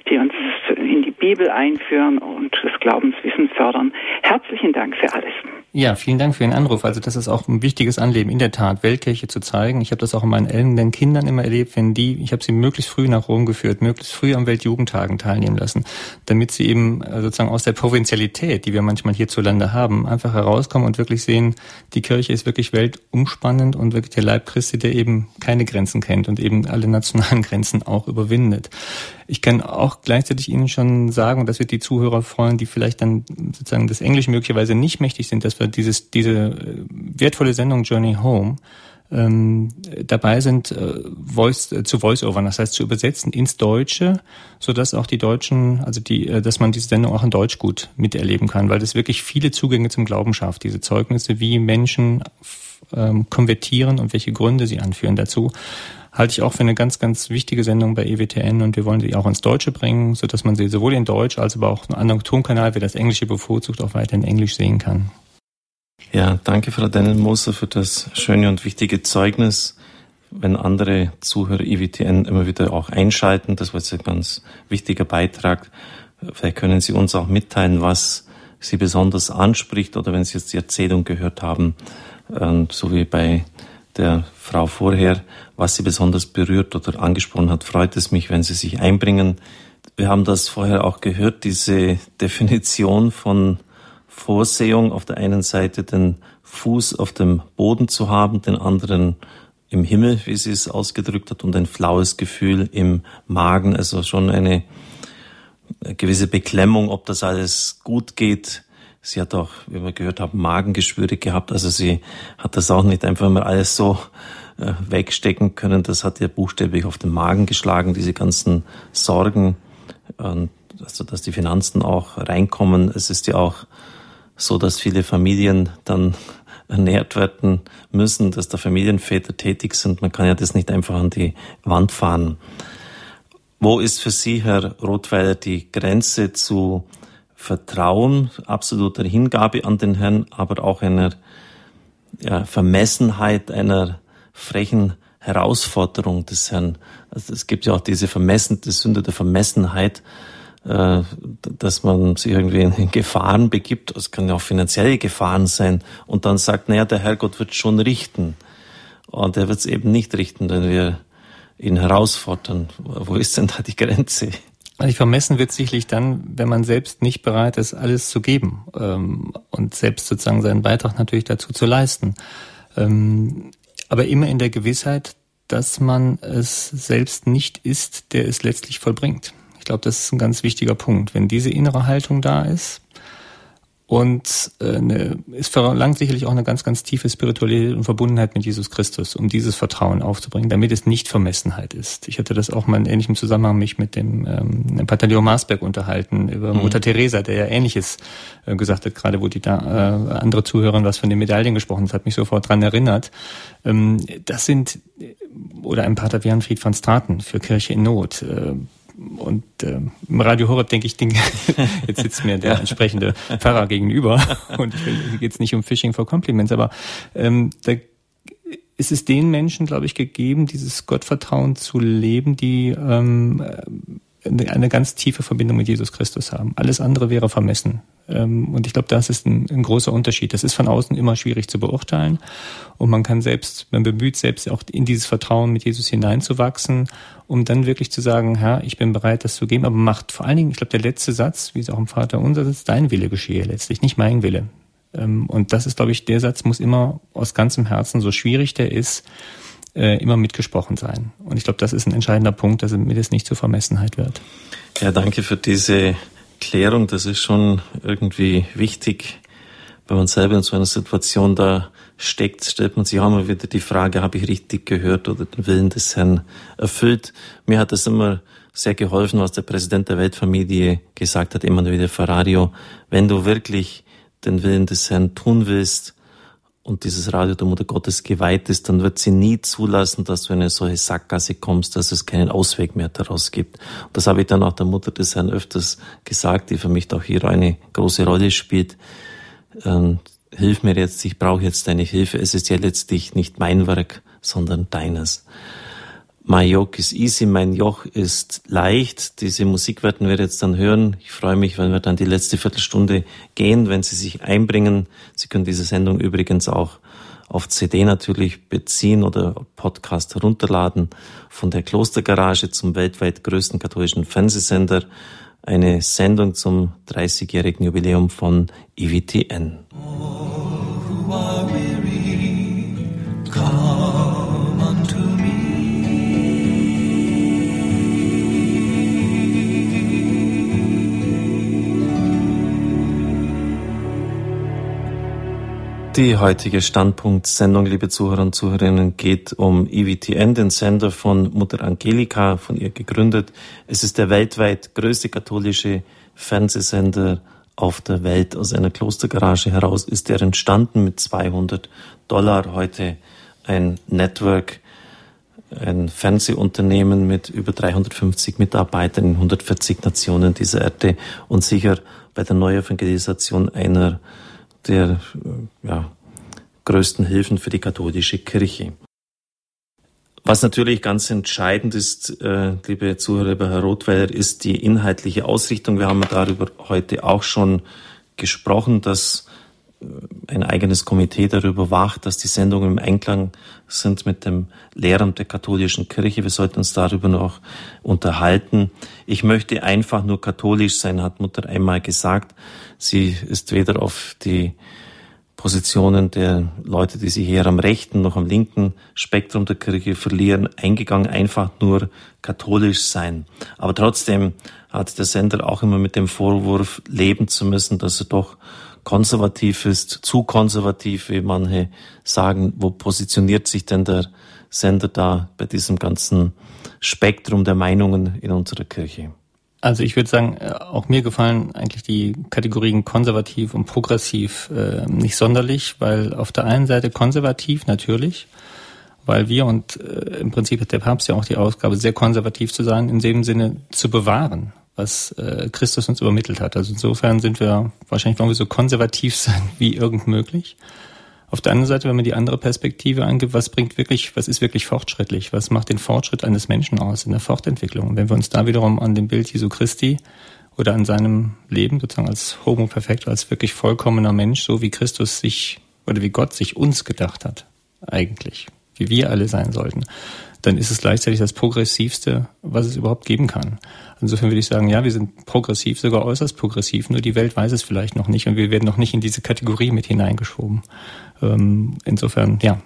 die uns in die Bibel einführen und das Glaubenswissen fördern. Herzlichen Dank für alles. Ja, vielen Dank für den Anruf. Also das ist auch ein wichtiges Anleben, in der Tat, Weltkirche zu zeigen. Ich habe das auch in meinen elternden Kindern immer erlebt, wenn die, ich habe sie möglichst früh nach Rom geführt, möglichst früh am Weltjugendtagen teilnehmen lassen, damit sie eben äh, sozusagen aus der Provinzialität, die wir manchmal hierzulande haben, einfach herauskommen und wirklich sehen, die Kirche ist wirklich weltumspannend und wirklich der Leib Christi, der eben keine Grenzen kennt und eben alle nationalen Grenzen auch überwindet. Ich kann auch gleichzeitig Ihnen schon sagen, und das wird die Zuhörer freuen, die vielleicht dann sozusagen das Englisch möglicherweise nicht mächtig sind, dass wir dieses, diese äh, wertvolle Sendung Journey Home ähm, dabei sind, äh, Voice, äh, zu Voice-Overn, das heißt zu übersetzen ins Deutsche, so dass auch die Deutschen, also die, äh, dass man diese Sendung auch in Deutsch gut miterleben kann, weil das wirklich viele Zugänge zum Glauben schafft, diese Zeugnisse, wie Menschen ähm, konvertieren und welche Gründe sie anführen dazu halte ich auch für eine ganz, ganz wichtige Sendung bei EWTN und wir wollen sie auch ins Deutsche bringen, so dass man sie sowohl in Deutsch als aber auch einen anderen Tonkanal, wie das Englische bevorzugt, auch weiter in Englisch sehen kann. Ja, danke Frau Dennenmoser für das schöne und wichtige Zeugnis. Wenn andere Zuhörer EWTN immer wieder auch einschalten, das war jetzt ein ganz wichtiger Beitrag. Vielleicht können Sie uns auch mitteilen, was Sie besonders anspricht oder wenn Sie jetzt die Erzählung gehört haben, so wie bei der Frau vorher, was sie besonders berührt oder angesprochen hat, freut es mich, wenn Sie sich einbringen. Wir haben das vorher auch gehört, diese Definition von Vorsehung, auf der einen Seite den Fuß auf dem Boden zu haben, den anderen im Himmel, wie sie es ausgedrückt hat, und ein flaues Gefühl im Magen, also schon eine gewisse Beklemmung, ob das alles gut geht. Sie hat auch, wie wir gehört haben, Magengeschwüre gehabt, also sie hat das auch nicht einfach mal alles so äh, wegstecken können. Das hat ihr buchstäblich auf den Magen geschlagen, diese ganzen Sorgen, also dass die Finanzen auch reinkommen. Es ist ja auch so, dass viele Familien dann ernährt werden müssen, dass da Familienväter tätig sind. Man kann ja das nicht einfach an die Wand fahren. Wo ist für Sie, Herr Rothweiler, die Grenze zu Vertrauen, absoluter Hingabe an den Herrn, aber auch einer ja, Vermessenheit, einer frechen Herausforderung des Herrn? Also es gibt ja auch diese vermessene Sünde der Vermessenheit, äh, dass man sich irgendwie in Gefahren begibt, es kann ja auch finanzielle Gefahren sein, und dann sagt, naja, der Herrgott wird schon richten. Und er wird es eben nicht richten, wenn wir ihn herausfordern. Wo ist denn da die Grenze? Also vermessen wird sicherlich dann, wenn man selbst nicht bereit ist, alles zu geben ähm, und selbst sozusagen seinen Beitrag natürlich dazu zu leisten. Ähm, aber immer in der Gewissheit, dass man es selbst nicht ist, der es letztlich vollbringt glaube, das ist ein ganz wichtiger Punkt. Wenn diese innere Haltung da ist und äh, eine, es verlangt sicherlich auch eine ganz, ganz tiefe Spiritualität und Verbundenheit mit Jesus Christus, um dieses Vertrauen aufzubringen, damit es nicht Vermessenheit ist. Ich hatte das auch mal in ähnlichem Zusammenhang mich mit dem, ähm, Pantaleon Marsberg unterhalten über mhm. Mutter Teresa, der ja Ähnliches äh, gesagt hat, gerade wo die da äh, andere Zuhörer was von den Medaillen gesprochen hat, hat mich sofort dran erinnert. Ähm, das sind oder ein Pater Wernfried van Straten für Kirche in Not. Äh, und äh, im Radio Horeb denke ich, den, jetzt sitzt mir der entsprechende Pfarrer gegenüber. Und hier geht es nicht um Phishing for Compliments, aber ähm, da ist es den Menschen, glaube ich, gegeben, dieses Gottvertrauen zu leben, die ähm, eine ganz tiefe Verbindung mit Jesus Christus haben. Alles andere wäre vermessen. Ähm, und ich glaube, das ist ein, ein, großer Unterschied. Das ist von außen immer schwierig zu beurteilen. Und man kann selbst, man bemüht selbst auch in dieses Vertrauen mit Jesus hineinzuwachsen, um dann wirklich zu sagen, Herr, ich bin bereit, das zu geben. Aber macht vor allen Dingen, ich glaube, der letzte Satz, wie es auch im Vater unser ist, dein Wille geschehe letztlich, nicht mein Wille. Ähm, und das ist, glaube ich, der Satz muss immer aus ganzem Herzen, so schwierig der ist, äh, immer mitgesprochen sein. Und ich glaube, das ist ein entscheidender Punkt, dass mir das nicht zur Vermessenheit wird. Ja, danke für diese Klärung. Das ist schon irgendwie wichtig, wenn man selber in so einer Situation da steckt, stellt man sich auch mal wieder die Frage, habe ich richtig gehört oder den Willen des Herrn erfüllt? Mir hat das immer sehr geholfen, was der Präsident der Weltfamilie gesagt hat, Emanuele Ferrario. Wenn du wirklich den Willen des Herrn tun willst, und dieses Radio der Mutter Gottes geweiht ist, dann wird sie nie zulassen, dass du in eine solche Sackgasse kommst, dass es keinen Ausweg mehr daraus gibt. Und das habe ich dann auch der Mutter des Herrn öfters gesagt, die für mich auch hier eine große Rolle spielt. Ähm, hilf mir jetzt, ich brauche jetzt deine Hilfe. Es ist ja letztlich nicht mein Werk, sondern deines. My Yoke is easy, mein Joch ist leicht. Diese Musik werden wir jetzt dann hören. Ich freue mich, wenn wir dann die letzte Viertelstunde gehen, wenn Sie sich einbringen. Sie können diese Sendung übrigens auch auf CD natürlich beziehen oder Podcast herunterladen von der Klostergarage zum weltweit größten katholischen Fernsehsender. Eine Sendung zum 30-jährigen Jubiläum von EWTN. Oh, Die heutige Standpunktsendung, liebe Zuhörer und Zuhörerinnen, geht um EWTN, den Sender von Mutter Angelika, von ihr gegründet. Es ist der weltweit größte katholische Fernsehsender auf der Welt. Aus einer Klostergarage heraus ist er entstanden mit 200 Dollar. Heute ein Network, ein Fernsehunternehmen mit über 350 Mitarbeitern in 140 Nationen dieser Erde und sicher bei der Neuevangelisation einer der ja, größten Hilfen für die katholische Kirche. Was natürlich ganz entscheidend ist, äh, liebe Zuhörer, lieber Herr Rothweiler, ist die inhaltliche Ausrichtung. Wir haben darüber heute auch schon gesprochen, dass äh, ein eigenes Komitee darüber wacht, dass die Sendungen im Einklang sind mit dem Lehren der katholischen Kirche. Wir sollten uns darüber noch unterhalten. Ich möchte einfach nur katholisch sein, hat Mutter einmal gesagt. Sie ist weder auf die Positionen der Leute, die sich hier am rechten noch am linken Spektrum der Kirche verlieren, eingegangen, einfach nur katholisch sein. Aber trotzdem hat der Sender auch immer mit dem Vorwurf leben zu müssen, dass er doch konservativ ist, zu konservativ, wie manche sagen. Wo positioniert sich denn der Sender da bei diesem ganzen Spektrum der Meinungen in unserer Kirche? Also ich würde sagen, äh, auch mir gefallen eigentlich die Kategorien konservativ und progressiv äh, nicht sonderlich, weil auf der einen Seite konservativ natürlich, weil wir und äh, im Prinzip hat der Papst ja auch die Ausgabe, sehr konservativ zu sein, in dem Sinne zu bewahren, was äh, Christus uns übermittelt hat. Also insofern sind wir, wahrscheinlich wollen wir so konservativ sein wie irgend möglich. Auf der anderen Seite, wenn man die andere Perspektive angibt, was bringt wirklich, was ist wirklich fortschrittlich? Was macht den Fortschritt eines Menschen aus in der Fortentwicklung? Wenn wir uns da wiederum an dem Bild Jesu Christi oder an seinem Leben sozusagen als Homo perfecto, als wirklich vollkommener Mensch, so wie Christus sich oder wie Gott sich uns gedacht hat, eigentlich, wie wir alle sein sollten, dann ist es gleichzeitig das Progressivste, was es überhaupt geben kann. Insofern würde ich sagen, ja, wir sind progressiv, sogar äußerst progressiv, nur die Welt weiß es vielleicht noch nicht und wir werden noch nicht in diese Kategorie mit hineingeschoben. Ähm, insofern, ja,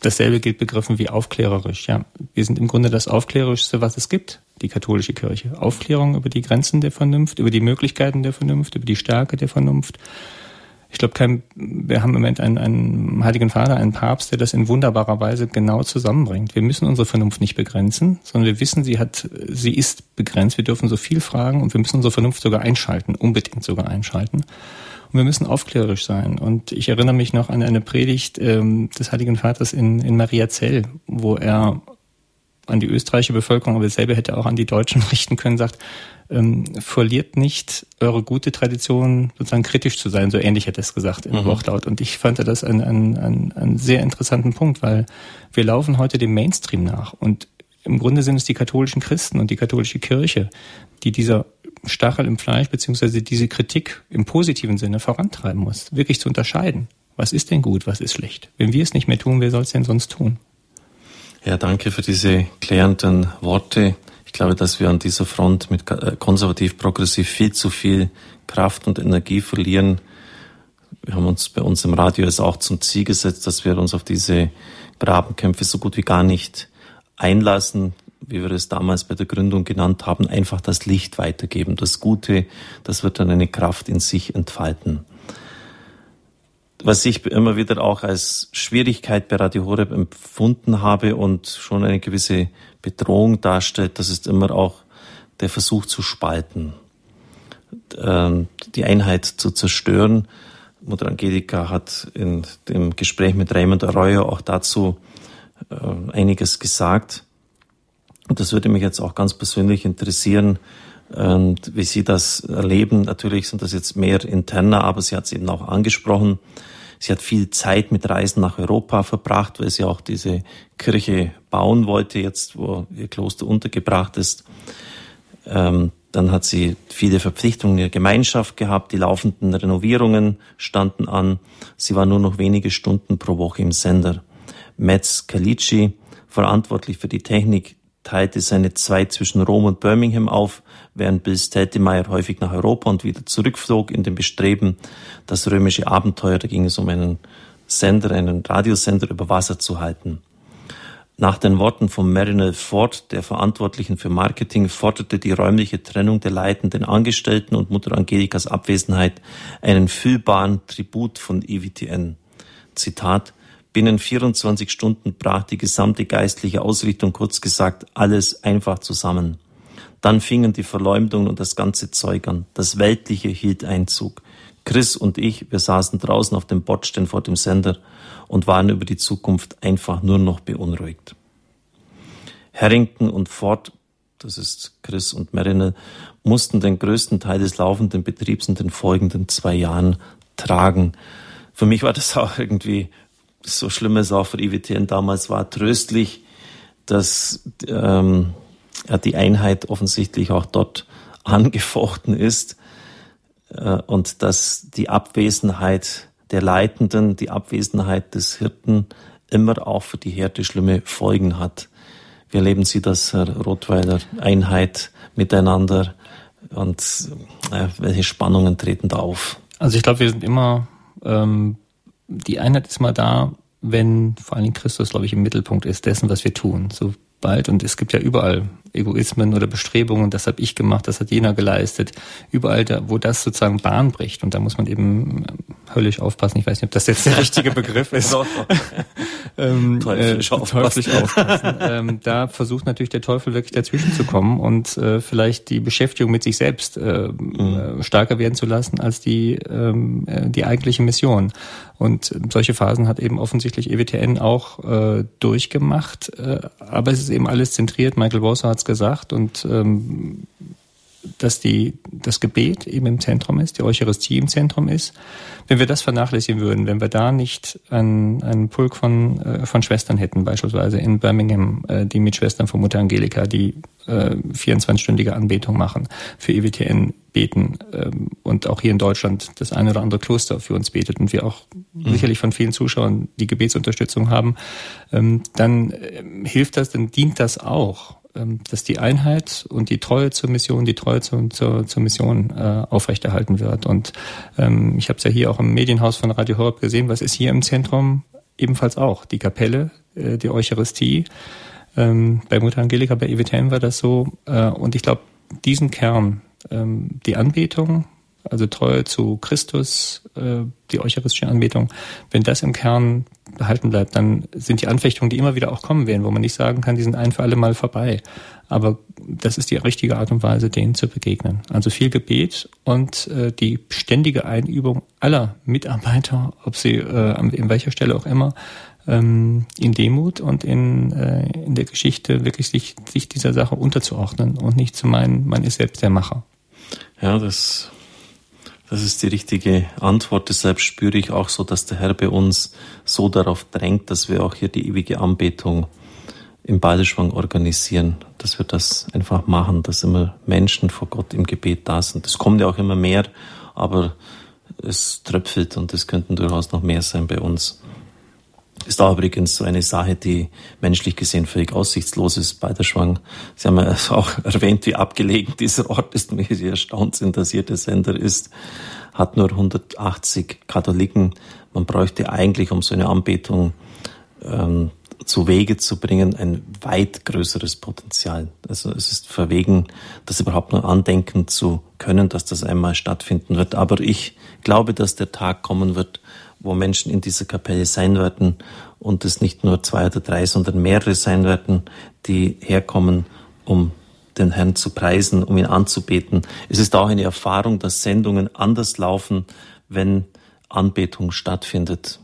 dasselbe gilt begriffen wie aufklärerisch. Ja, wir sind im Grunde das aufklärerischste, was es gibt, die katholische Kirche. Aufklärung über die Grenzen der Vernunft, über die Möglichkeiten der Vernunft, über die Stärke der Vernunft. Ich glaube, kein, wir haben im Moment einen, einen Heiligen Vater, einen Papst, der das in wunderbarer Weise genau zusammenbringt. Wir müssen unsere Vernunft nicht begrenzen, sondern wir wissen, sie hat, sie ist begrenzt. Wir dürfen so viel fragen und wir müssen unsere Vernunft sogar einschalten, unbedingt sogar einschalten. Und wir müssen aufklärerisch sein. Und ich erinnere mich noch an eine Predigt ähm, des Heiligen Vaters in, in Mariazell, wo er an die österreichische Bevölkerung, aber selber hätte auch an die Deutschen richten können, sagt, ähm, verliert nicht eure gute Tradition, sozusagen kritisch zu sein. So ähnlich hätte er es gesagt im mhm. Wortlaut. Und ich fand das einen, einen, einen, einen sehr interessanten Punkt, weil wir laufen heute dem Mainstream nach. Und im Grunde sind es die katholischen Christen und die katholische Kirche, die dieser Stachel im Fleisch beziehungsweise diese Kritik im positiven Sinne vorantreiben muss, wirklich zu unterscheiden. Was ist denn gut, was ist schlecht? Wenn wir es nicht mehr tun, wer soll es denn sonst tun? Ja, danke für diese klärenden Worte. Ich glaube, dass wir an dieser Front mit äh, konservativ-progressiv viel zu viel Kraft und Energie verlieren. Wir haben uns bei uns im Radio jetzt auch zum Ziel gesetzt, dass wir uns auf diese Grabenkämpfe so gut wie gar nicht einlassen wie wir es damals bei der Gründung genannt haben, einfach das Licht weitergeben. Das Gute, das wird dann eine Kraft in sich entfalten. Was ich immer wieder auch als Schwierigkeit bei Radio Horeb empfunden habe und schon eine gewisse Bedrohung darstellt, das ist immer auch der Versuch zu spalten, ähm, die Einheit zu zerstören. Mutter Angelika hat in dem Gespräch mit Raymond Arroyo auch dazu äh, einiges gesagt. Und das würde mich jetzt auch ganz persönlich interessieren, und wie Sie das erleben. Natürlich sind das jetzt mehr interner, aber sie hat es eben auch angesprochen. Sie hat viel Zeit mit Reisen nach Europa verbracht, weil sie auch diese Kirche bauen wollte, jetzt wo ihr Kloster untergebracht ist. Ähm, dann hat sie viele Verpflichtungen in der Gemeinschaft gehabt. Die laufenden Renovierungen standen an. Sie war nur noch wenige Stunden pro Woche im Sender. Metz Calici, verantwortlich für die Technik, teilte seine Zeit zwischen Rom und Birmingham auf, während Bill Steltemeyer häufig nach Europa und wieder zurückflog in dem Bestreben, das römische Abenteuer, da ging es um einen Sender, einen Radiosender über Wasser zu halten. Nach den Worten von Marinel Ford, der Verantwortlichen für Marketing, forderte die räumliche Trennung der leitenden Angestellten und Mutter Angelikas Abwesenheit einen fühlbaren Tribut von EWTN. Zitat, Binnen 24 Stunden brach die gesamte geistliche Ausrichtung, kurz gesagt, alles einfach zusammen. Dann fingen die Verleumdungen und das ganze Zeug an. Das Weltliche hielt Einzug. Chris und ich, wir saßen draußen auf dem Bordstein vor dem Sender und waren über die Zukunft einfach nur noch beunruhigt. Harrington und Ford, das ist Chris und Marinel, mussten den größten Teil des laufenden Betriebs in den folgenden zwei Jahren tragen. Für mich war das auch irgendwie so schlimm es auch für IWTN damals war, tröstlich, dass ähm, die Einheit offensichtlich auch dort angefochten ist äh, und dass die Abwesenheit der Leitenden, die Abwesenheit des Hirten immer auch für die Herde schlimme Folgen hat. Wie erleben Sie das, Herr Rottweiler? Einheit miteinander und äh, welche Spannungen treten da auf? Also ich glaube, wir sind immer, ähm, die Einheit ist mal da, wenn vor allen Dingen Christus, glaube ich, im Mittelpunkt ist dessen, was wir tun. Sobald, und es gibt ja überall Egoismen oder Bestrebungen, das habe ich gemacht, das hat jener geleistet, überall, da, wo das sozusagen Bahn bricht. Und da muss man eben höllisch aufpassen. Ich weiß nicht, ob das jetzt der richtige Begriff ist. ähm, teuflisch äh, aufpassen. Teuflisch aufpassen. ähm, da versucht natürlich der Teufel wirklich dazwischen zu kommen und äh, vielleicht die Beschäftigung mit sich selbst äh, mhm. stärker werden zu lassen als die, ähm, äh, die eigentliche Mission. Und solche Phasen hat eben offensichtlich EWTN auch äh, durchgemacht. Äh, aber es ist eben alles zentriert. Michael Wasser hat es gesagt und ähm, dass die, das Gebet eben im Zentrum ist, die Eucharistie im Zentrum ist. Wenn wir das vernachlässigen würden, wenn wir da nicht einen, einen Pulk von, äh, von Schwestern hätten, beispielsweise in Birmingham, äh, die Mitschwestern von Mutter Angelika, die äh, 24-stündige Anbetung machen, für EWTN beten ähm, und auch hier in Deutschland das eine oder andere Kloster für uns betet und wir auch mhm. sicherlich von vielen Zuschauern die Gebetsunterstützung haben, ähm, dann äh, hilft das, dann dient das auch dass die Einheit und die Treue zur Mission, die Treue zur, zur, zur Mission äh, aufrechterhalten wird. Und ähm, ich habe es ja hier auch im Medienhaus von Radio Horeb gesehen, was ist hier im Zentrum ebenfalls auch. Die Kapelle, äh, die Eucharistie. Ähm, bei Mutter Angelika, bei EWTM war das so. Äh, und ich glaube, diesen Kern, ähm, die Anbetung, also Treue zu Christus, äh, die eucharistische Anbetung, wenn das im Kern behalten bleibt, dann sind die Anfechtungen, die immer wieder auch kommen werden, wo man nicht sagen kann, die sind ein für alle Mal vorbei. Aber das ist die richtige Art und Weise, denen zu begegnen. Also viel Gebet und äh, die ständige Einübung aller Mitarbeiter, ob sie äh, in welcher Stelle auch immer, ähm, in Demut und in, äh, in der Geschichte wirklich sich, sich dieser Sache unterzuordnen und nicht zu meinen, man ist selbst der Macher. Ja, das das ist die richtige Antwort. Deshalb spüre ich auch so, dass der Herr bei uns so darauf drängt, dass wir auch hier die ewige Anbetung im Balderschwang organisieren, dass wir das einfach machen, dass immer Menschen vor Gott im Gebet da sind. Es kommt ja auch immer mehr, aber es tröpfelt und es könnten durchaus noch mehr sein bei uns. Ist da übrigens so eine Sache, die menschlich gesehen völlig aussichtslos ist bei der Schwang. Sie haben ja auch erwähnt, wie abgelegen dieser Ort ist, wie Sie erstaunt sind, dass hier der Sender ist. Hat nur 180 Katholiken. Man bräuchte eigentlich, um so eine Anbetung ähm, zu Wege zu bringen, ein weit größeres Potenzial. Also es ist verwegen, das überhaupt nur andenken zu können, dass das einmal stattfinden wird. Aber ich glaube, dass der Tag kommen wird, wo Menschen in dieser Kapelle sein werden und es nicht nur zwei oder drei, sondern mehrere sein werden, die herkommen, um den Herrn zu preisen, um ihn anzubeten. Es ist auch eine Erfahrung, dass Sendungen anders laufen, wenn Anbetung stattfindet.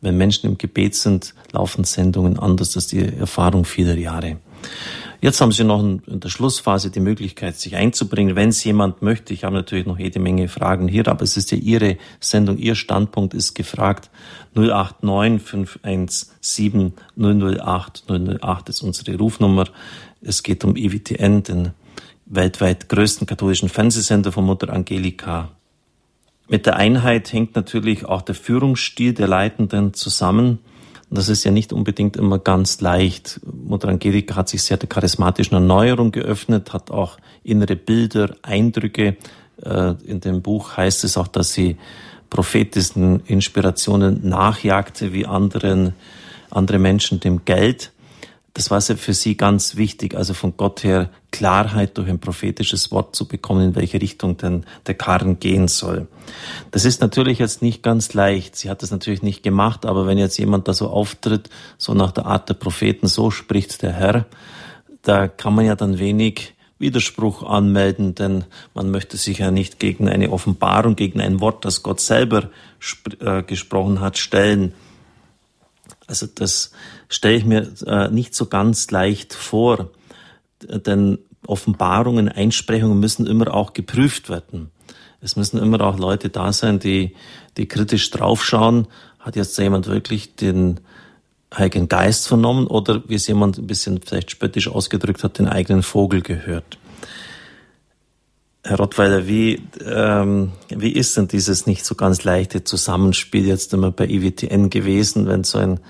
Wenn Menschen im Gebet sind, laufen Sendungen anders. Ist die Erfahrung vieler Jahre. Jetzt haben Sie noch in der Schlussphase die Möglichkeit, sich einzubringen, wenn es jemand möchte. Ich habe natürlich noch jede Menge Fragen hier, aber es ist ja Ihre Sendung, Ihr Standpunkt ist gefragt. 089 517 008 008 ist unsere Rufnummer. Es geht um EWTN, den weltweit größten katholischen Fernsehsender von Mutter Angelika. Mit der Einheit hängt natürlich auch der Führungsstil der Leitenden zusammen. Und das ist ja nicht unbedingt immer ganz leicht. Mutter Angelika hat sich sehr der charismatischen Erneuerung geöffnet, hat auch innere Bilder, Eindrücke. Äh, in dem Buch heißt es auch, dass sie prophetischen Inspirationen nachjagte wie anderen, andere Menschen dem Geld das war ja für sie ganz wichtig, also von Gott her Klarheit durch ein prophetisches Wort zu bekommen, in welche Richtung denn der Karren gehen soll. Das ist natürlich jetzt nicht ganz leicht. Sie hat das natürlich nicht gemacht, aber wenn jetzt jemand da so auftritt, so nach der Art der Propheten, so spricht der Herr, da kann man ja dann wenig Widerspruch anmelden, denn man möchte sich ja nicht gegen eine Offenbarung, gegen ein Wort, das Gott selber äh, gesprochen hat, stellen. Also das stelle ich mir äh, nicht so ganz leicht vor, denn Offenbarungen, Einsprechungen müssen immer auch geprüft werden. Es müssen immer auch Leute da sein, die, die kritisch draufschauen. Hat jetzt jemand wirklich den Heiligen Geist vernommen oder wie es jemand ein bisschen vielleicht spöttisch ausgedrückt hat, den eigenen Vogel gehört? Herr Rottweiler, wie, ähm, wie ist denn dieses nicht so ganz leichte Zusammenspiel jetzt immer bei IWTN gewesen, wenn so ein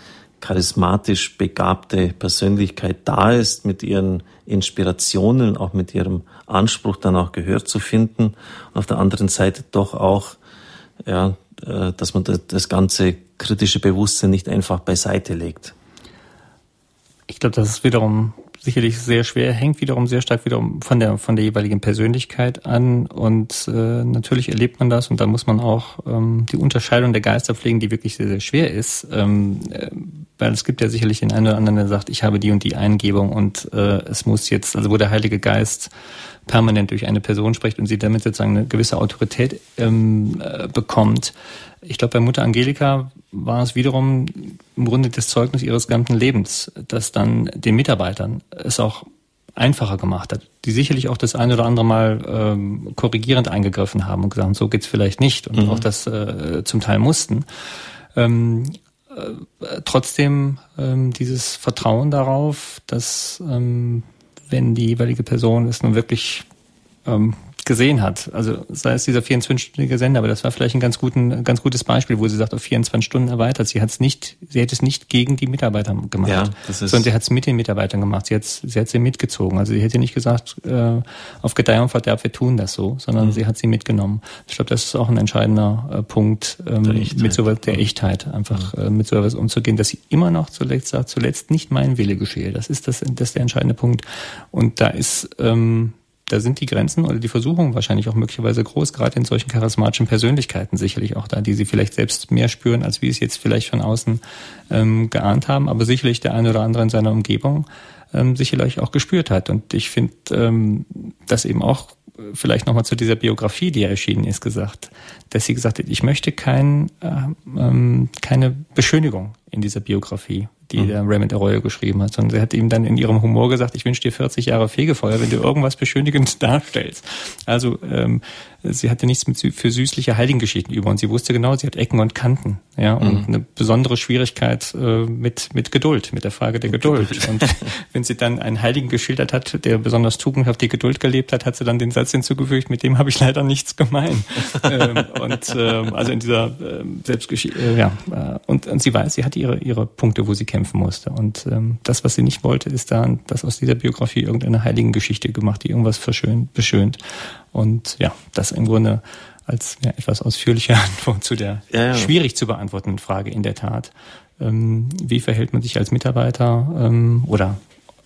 charismatisch begabte Persönlichkeit da ist, mit ihren Inspirationen, auch mit ihrem Anspruch dann auch Gehör zu finden und auf der anderen Seite doch auch, ja, äh, dass man das ganze kritische Bewusstsein nicht einfach beiseite legt. Ich glaube, das ist wiederum sicherlich sehr schwer, hängt wiederum sehr stark wiederum von der von der jeweiligen Persönlichkeit an. Und äh, natürlich erlebt man das und da muss man auch ähm, die Unterscheidung der Geister pflegen, die wirklich sehr, sehr schwer ist, ähm, äh, weil es gibt ja sicherlich den einen oder anderen, der sagt, ich habe die und die Eingebung und äh, es muss jetzt, also wo der Heilige Geist permanent durch eine Person spricht und sie damit sozusagen eine gewisse Autorität ähm, äh, bekommt. Ich glaube, bei Mutter Angelika war es wiederum im Grunde das Zeugnis ihres ganzen Lebens, das dann den Mitarbeitern es auch einfacher gemacht hat, die sicherlich auch das ein oder andere Mal ähm, korrigierend eingegriffen haben und gesagt, so geht's vielleicht nicht und mhm. auch das äh, zum Teil mussten. Ähm, äh, trotzdem ähm, dieses Vertrauen darauf, dass ähm, wenn die jeweilige Person es nun wirklich ähm, gesehen hat. Also sei es dieser 24-stündige Sender, aber das war vielleicht ein ganz, guten, ganz gutes Beispiel, wo sie sagt, auf 24 Stunden erweitert. Sie hat es nicht, sie hätte es nicht gegen die Mitarbeiter gemacht, ja, das ist sondern sie hat es mit den Mitarbeitern gemacht. Sie hat sie hat sie mitgezogen. Also sie hätte nicht gesagt, äh, auf Gedeih und Verderb, wir tun das so, sondern mhm. sie hat sie mitgenommen. Ich glaube, das ist auch ein entscheidender äh, Punkt, ähm, mit sowas der Echtheit, einfach mhm. äh, mit sowas umzugehen, dass sie immer noch zuletzt sagt, zuletzt nicht mein Wille geschehe. Das ist das, das ist der entscheidende Punkt. Und da ist ähm, da sind die Grenzen oder die Versuchungen wahrscheinlich auch möglicherweise groß, gerade in solchen charismatischen Persönlichkeiten sicherlich auch da, die sie vielleicht selbst mehr spüren, als wie es jetzt vielleicht von außen ähm, geahnt haben, aber sicherlich der eine oder andere in seiner Umgebung ähm, sicherlich auch gespürt hat. Und ich finde, ähm, dass eben auch vielleicht nochmal zu dieser Biografie, die ja erschienen ist, gesagt, dass sie gesagt hat, ich möchte kein, äh, ähm, keine Beschönigung in dieser Biografie die mhm. der Raymond Arroyo geschrieben hat, sondern sie hat ihm dann in ihrem Humor gesagt, ich wünsche dir 40 Jahre Fegefeuer, wenn du irgendwas beschönigend darstellst. Also ähm, sie hatte nichts mit, für süßliche Heiligengeschichten über und sie wusste genau, sie hat Ecken und Kanten, ja, und mhm. eine besondere Schwierigkeit äh, mit mit Geduld, mit der Frage der Geduld. Und wenn sie dann einen Heiligen geschildert hat, der besonders tugendhaft die Geduld gelebt hat, hat sie dann den Satz hinzugefügt, mit dem habe ich leider nichts gemein. ähm, und ähm, also in dieser ähm, Selbstgeschichte, äh, ja, äh, und, und sie weiß, sie hat ihre ihre Punkte, wo sie kämpfen musste. Und ähm, das, was sie nicht wollte, ist da, dass aus dieser Biografie irgendeine Heiligengeschichte gemacht, die irgendwas verschönt, beschönt. Und ja, das im Grunde als ja, etwas ausführliche Antwort zu der ja, ja. schwierig zu beantwortenden Frage in der Tat. Ähm, wie verhält man sich als Mitarbeiter ähm, oder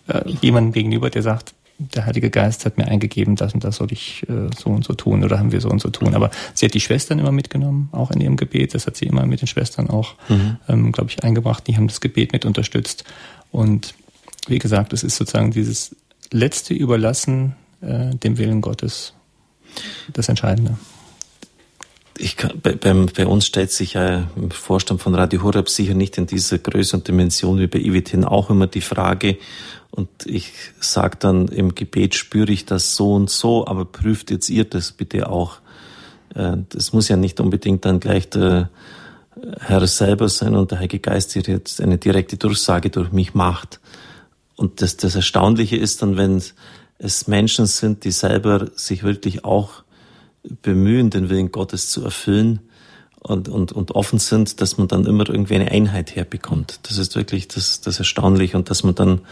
äh, jemandem gegenüber, der sagt, der Heilige Geist hat mir eingegeben, das und das soll ich äh, so und so tun oder haben wir so und so tun. Aber sie hat die Schwestern immer mitgenommen, auch in ihrem Gebet. Das hat sie immer mit den Schwestern auch, mhm. ähm, glaube ich, eingebracht. Die haben das Gebet mit unterstützt. Und wie gesagt, es ist sozusagen dieses letzte Überlassen äh, dem Willen Gottes das Entscheidende. Ich kann, bei, beim, bei uns stellt sich ja im Vorstand von Radio Horeb sicher nicht in dieser Größe und Dimension wie bei IWTN auch immer die Frage, und ich sage dann im Gebet, spüre ich das so und so, aber prüft jetzt ihr das bitte auch. Äh, das muss ja nicht unbedingt dann gleich der Herr selber sein und der Heilige Geist hier jetzt eine direkte Durchsage durch mich macht. Und das, das Erstaunliche ist dann, wenn es Menschen sind, die selber sich wirklich auch bemühen, den Willen Gottes zu erfüllen und, und, und offen sind, dass man dann immer irgendwie eine Einheit herbekommt. Das ist wirklich das, das Erstaunliche und dass man dann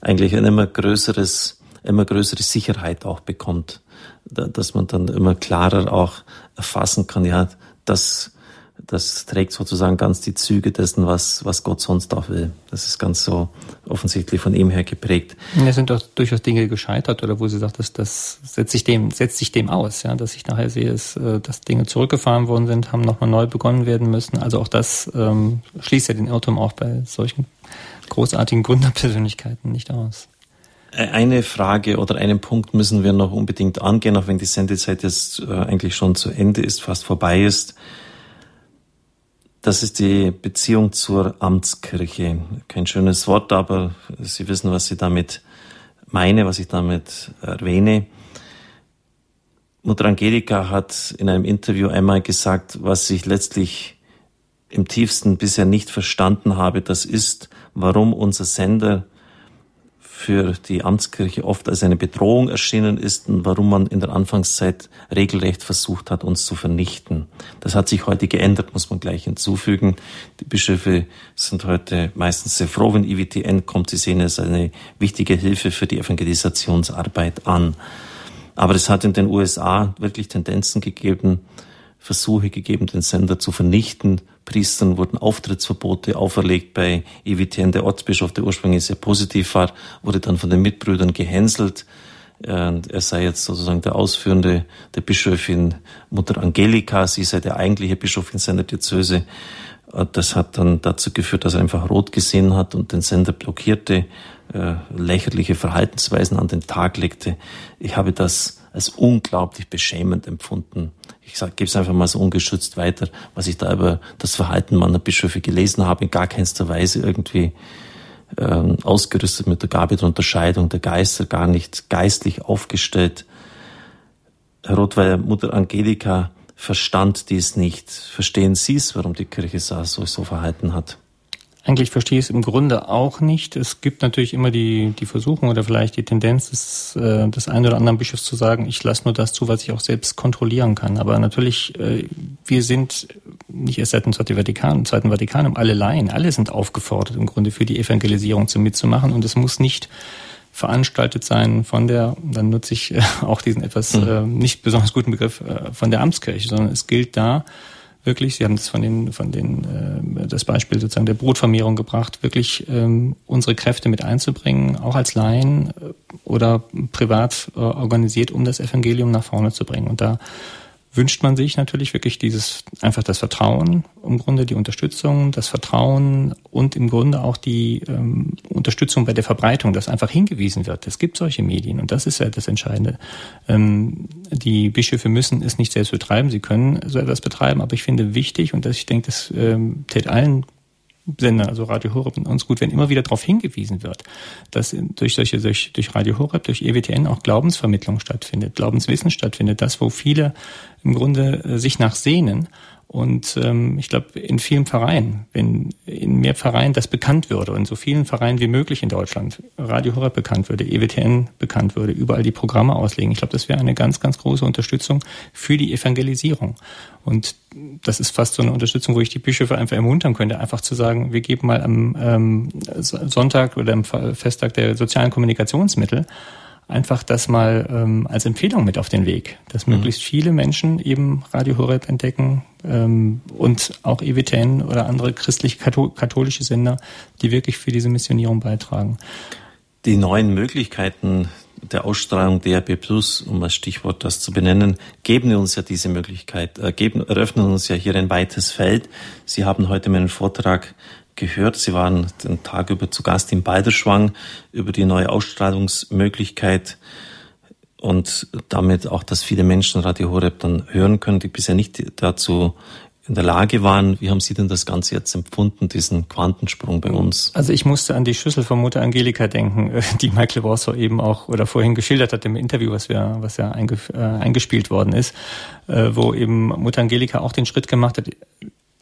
eigentlich ein immer größeres, immer größere Sicherheit auch bekommt, dass man dann immer klarer auch erfassen kann, ja, das, das trägt sozusagen ganz die Züge dessen, was, was Gott sonst auch will. Das ist ganz so offensichtlich von ihm her geprägt. Es sind doch durchaus Dinge gescheitert oder wo sie sagt, dass das setzt sich dem, setzt sich dem aus, ja, dass ich nachher sehe, ist, äh, dass Dinge zurückgefahren worden sind, haben nochmal neu begonnen werden müssen. Also auch das ähm, schließt ja den Irrtum auch bei solchen großartigen Gründerpersönlichkeiten nicht aus. Eine Frage oder einen Punkt müssen wir noch unbedingt angehen, auch wenn die Sendezeit jetzt äh, eigentlich schon zu Ende ist, fast vorbei ist. Das ist die Beziehung zur Amtskirche. Kein schönes Wort, aber Sie wissen, was ich damit meine, was ich damit erwähne. Mutter Angelika hat in einem Interview einmal gesagt, was ich letztlich im tiefsten bisher nicht verstanden habe, das ist, warum unser Sender für die Amtskirche oft als eine Bedrohung erschienen ist und warum man in der Anfangszeit regelrecht versucht hat, uns zu vernichten. Das hat sich heute geändert, muss man gleich hinzufügen. Die Bischöfe sind heute meistens sehr froh, wenn IWTN kommt. Sie sehen es als eine wichtige Hilfe für die Evangelisationsarbeit an. Aber es hat in den USA wirklich Tendenzen gegeben, Versuche gegeben, den Sender zu vernichten. Priestern wurden Auftrittsverbote auferlegt bei EWTN. Der Ortsbischof, der ursprünglich sehr positiv war, wurde dann von den Mitbrüdern gehänselt. Er sei jetzt sozusagen der Ausführende der Bischöfin Mutter Angelika. Sie sei der eigentliche Bischof in seiner Diözese. Das hat dann dazu geführt, dass er einfach rot gesehen hat und den Sender blockierte, äh, lächerliche Verhaltensweisen an den Tag legte. Ich habe das als unglaublich beschämend empfunden. Ich gebe es einfach mal so ungeschützt weiter, was ich da über das Verhalten meiner Bischöfe gelesen habe, in gar keinster Weise irgendwie ähm, ausgerüstet mit der Gabe der Unterscheidung der Geister, gar nicht geistlich aufgestellt. Herr Rothweiler, Mutter Angelika verstand dies nicht. Verstehen Sie es, warum die Kirche so, so verhalten hat? Eigentlich verstehe ich es im Grunde auch nicht. Es gibt natürlich immer die, die Versuchung oder vielleicht die Tendenz des, äh, des einen oder anderen Bischofs zu sagen, ich lasse nur das zu, was ich auch selbst kontrollieren kann. Aber natürlich, äh, wir sind nicht erst seit dem Zweiten Vatikan, Zweiten Vatikanum, alle Laien, alle sind aufgefordert, im Grunde für die Evangelisierung zu mitzumachen. Und es muss nicht veranstaltet sein von der, dann nutze ich äh, auch diesen etwas mhm. äh, nicht besonders guten Begriff äh, von der Amtskirche, sondern es gilt da, wirklich, Sie haben das von den, von den, äh, das Beispiel sozusagen der Brutvermehrung gebracht, wirklich ähm, unsere Kräfte mit einzubringen, auch als Laien äh, oder privat äh, organisiert, um das Evangelium nach vorne zu bringen. Und da wünscht man sich natürlich wirklich dieses, einfach das Vertrauen, im Grunde die Unterstützung, das Vertrauen und im Grunde auch die ähm, Unterstützung bei der Verbreitung, dass einfach hingewiesen wird. Es gibt solche Medien und das ist ja das Entscheidende. Ähm, die Bischöfe müssen es nicht selbst betreiben, sie können so etwas betreiben, aber ich finde wichtig und das, ich denke, das ähm, tät allen Sender, also Radio Horeb und uns gut, wenn immer wieder darauf hingewiesen wird, dass durch solche, durch, durch Radio Horeb, durch EWTN auch Glaubensvermittlung stattfindet, Glaubenswissen stattfindet, das, wo viele im Grunde äh, sich nach sehnen und ähm, ich glaube, in vielen Vereinen, wenn in mehr Vereinen das bekannt würde und so vielen Vereinen wie möglich in Deutschland Radio Horeb bekannt würde, EWTN bekannt würde, überall die Programme auslegen, ich glaube, das wäre eine ganz, ganz große Unterstützung für die Evangelisierung. Und das ist fast so eine Unterstützung, wo ich die Bischöfe einfach ermuntern könnte, einfach zu sagen, wir geben mal am ähm, Sonntag oder am Festtag der sozialen Kommunikationsmittel einfach das mal ähm, als Empfehlung mit auf den Weg, dass mhm. möglichst viele Menschen eben Radio Horeb entdecken ähm, und auch EWTN oder andere christlich-katholische Sender, die wirklich für diese Missionierung beitragen. Die neuen Möglichkeiten der Ausstrahlung DRB Plus, um als Stichwort das zu benennen, geben uns ja diese Möglichkeit, äh, geben, eröffnen uns ja hier ein weites Feld. Sie haben heute meinen Vortrag gehört. Sie waren den Tag über zu Gast in Balderschwang über die neue Ausstrahlungsmöglichkeit und damit auch, dass viele Menschen Radio Horeb dann hören können, die bisher nicht dazu in der Lage waren. Wie haben Sie denn das Ganze jetzt empfunden, diesen Quantensprung bei uns? Also ich musste an die Schüssel von Mutter Angelika denken, die Michael Warsaw eben auch oder vorhin geschildert hat im Interview, was wir, was ja äh, eingespielt worden ist, äh, wo eben Mutter Angelika auch den Schritt gemacht hat,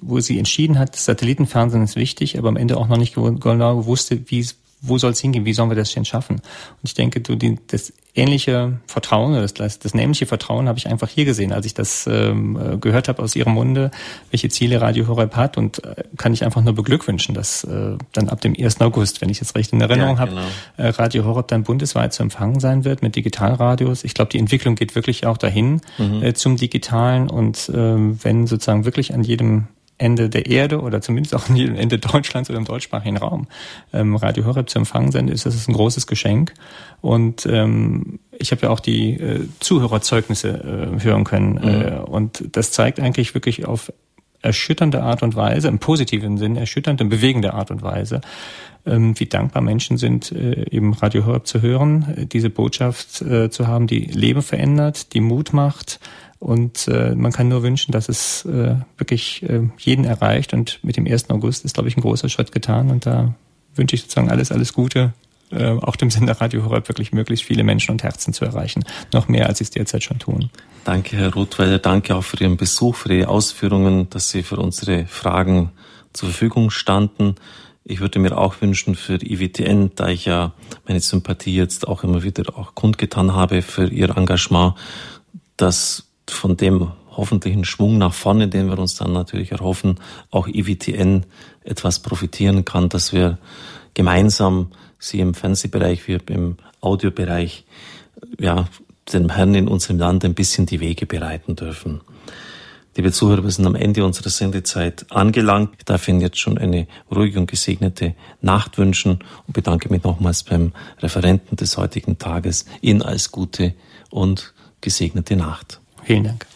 wo sie entschieden hat, Satellitenfernsehen ist wichtig, aber am Ende auch noch nicht genau wusste, wie wo soll es hingehen, wie sollen wir das denn schaffen? Und ich denke, du, die, das ähnliche Vertrauen, das, das nämliche Vertrauen habe ich einfach hier gesehen, als ich das ähm, gehört habe aus ihrem Munde, welche Ziele Radio Horeb hat und äh, kann ich einfach nur beglückwünschen, dass äh, dann ab dem 1. August, wenn ich es recht in Erinnerung ja, genau. habe, äh, Radio Horeb dann bundesweit zu empfangen sein wird mit Digitalradios. Ich glaube, die Entwicklung geht wirklich auch dahin mhm. äh, zum Digitalen und äh, wenn sozusagen wirklich an jedem Ende der Erde oder zumindest auch am Ende Deutschlands oder im deutschsprachigen Raum ähm, Radio Horeb zu empfangen sind, ist das ein großes Geschenk. Und ähm, ich habe ja auch die äh, Zuhörerzeugnisse äh, hören können. Mhm. Äh, und das zeigt eigentlich wirklich auf erschütternde Art und Weise, im positiven Sinn, erschütternde, bewegende Art und Weise, ähm, wie dankbar Menschen sind, äh, eben Radio Horeb zu hören, äh, diese Botschaft äh, zu haben, die Leben verändert, die Mut macht, und man kann nur wünschen, dass es wirklich äh, jeden erreicht. Und mit dem 1. August ist, glaube ich, ein großer Schritt getan. Und da wünsche ich sozusagen alles, alles Gute, äh, auch dem Sender Radio Horeb wirklich möglichst viele Menschen und Herzen zu erreichen. Noch mehr, als sie es derzeit schon tun. Danke, Herr Rothweiler. Danke auch für Ihren Besuch, für Ihre Ausführungen, dass Sie für unsere Fragen zur Verfügung standen. Ich würde mir auch wünschen für IWTN, da ich ja meine Sympathie jetzt auch immer wieder auch kundgetan habe für ihr Engagement, dass von dem hoffentlichen Schwung nach vorne, den wir uns dann natürlich erhoffen, auch IWTN etwas profitieren kann, dass wir gemeinsam sie im Fernsehbereich wie im Audiobereich ja dem Herrn in unserem Land ein bisschen die Wege bereiten dürfen. Liebe Zuhörer, wir sind am Ende unserer Sendezeit angelangt. Ich darf Ihnen jetzt schon eine ruhige und gesegnete Nacht wünschen und bedanke mich nochmals beim Referenten des heutigen Tages. Ihnen als gute und gesegnete Nacht. Vielen Dank.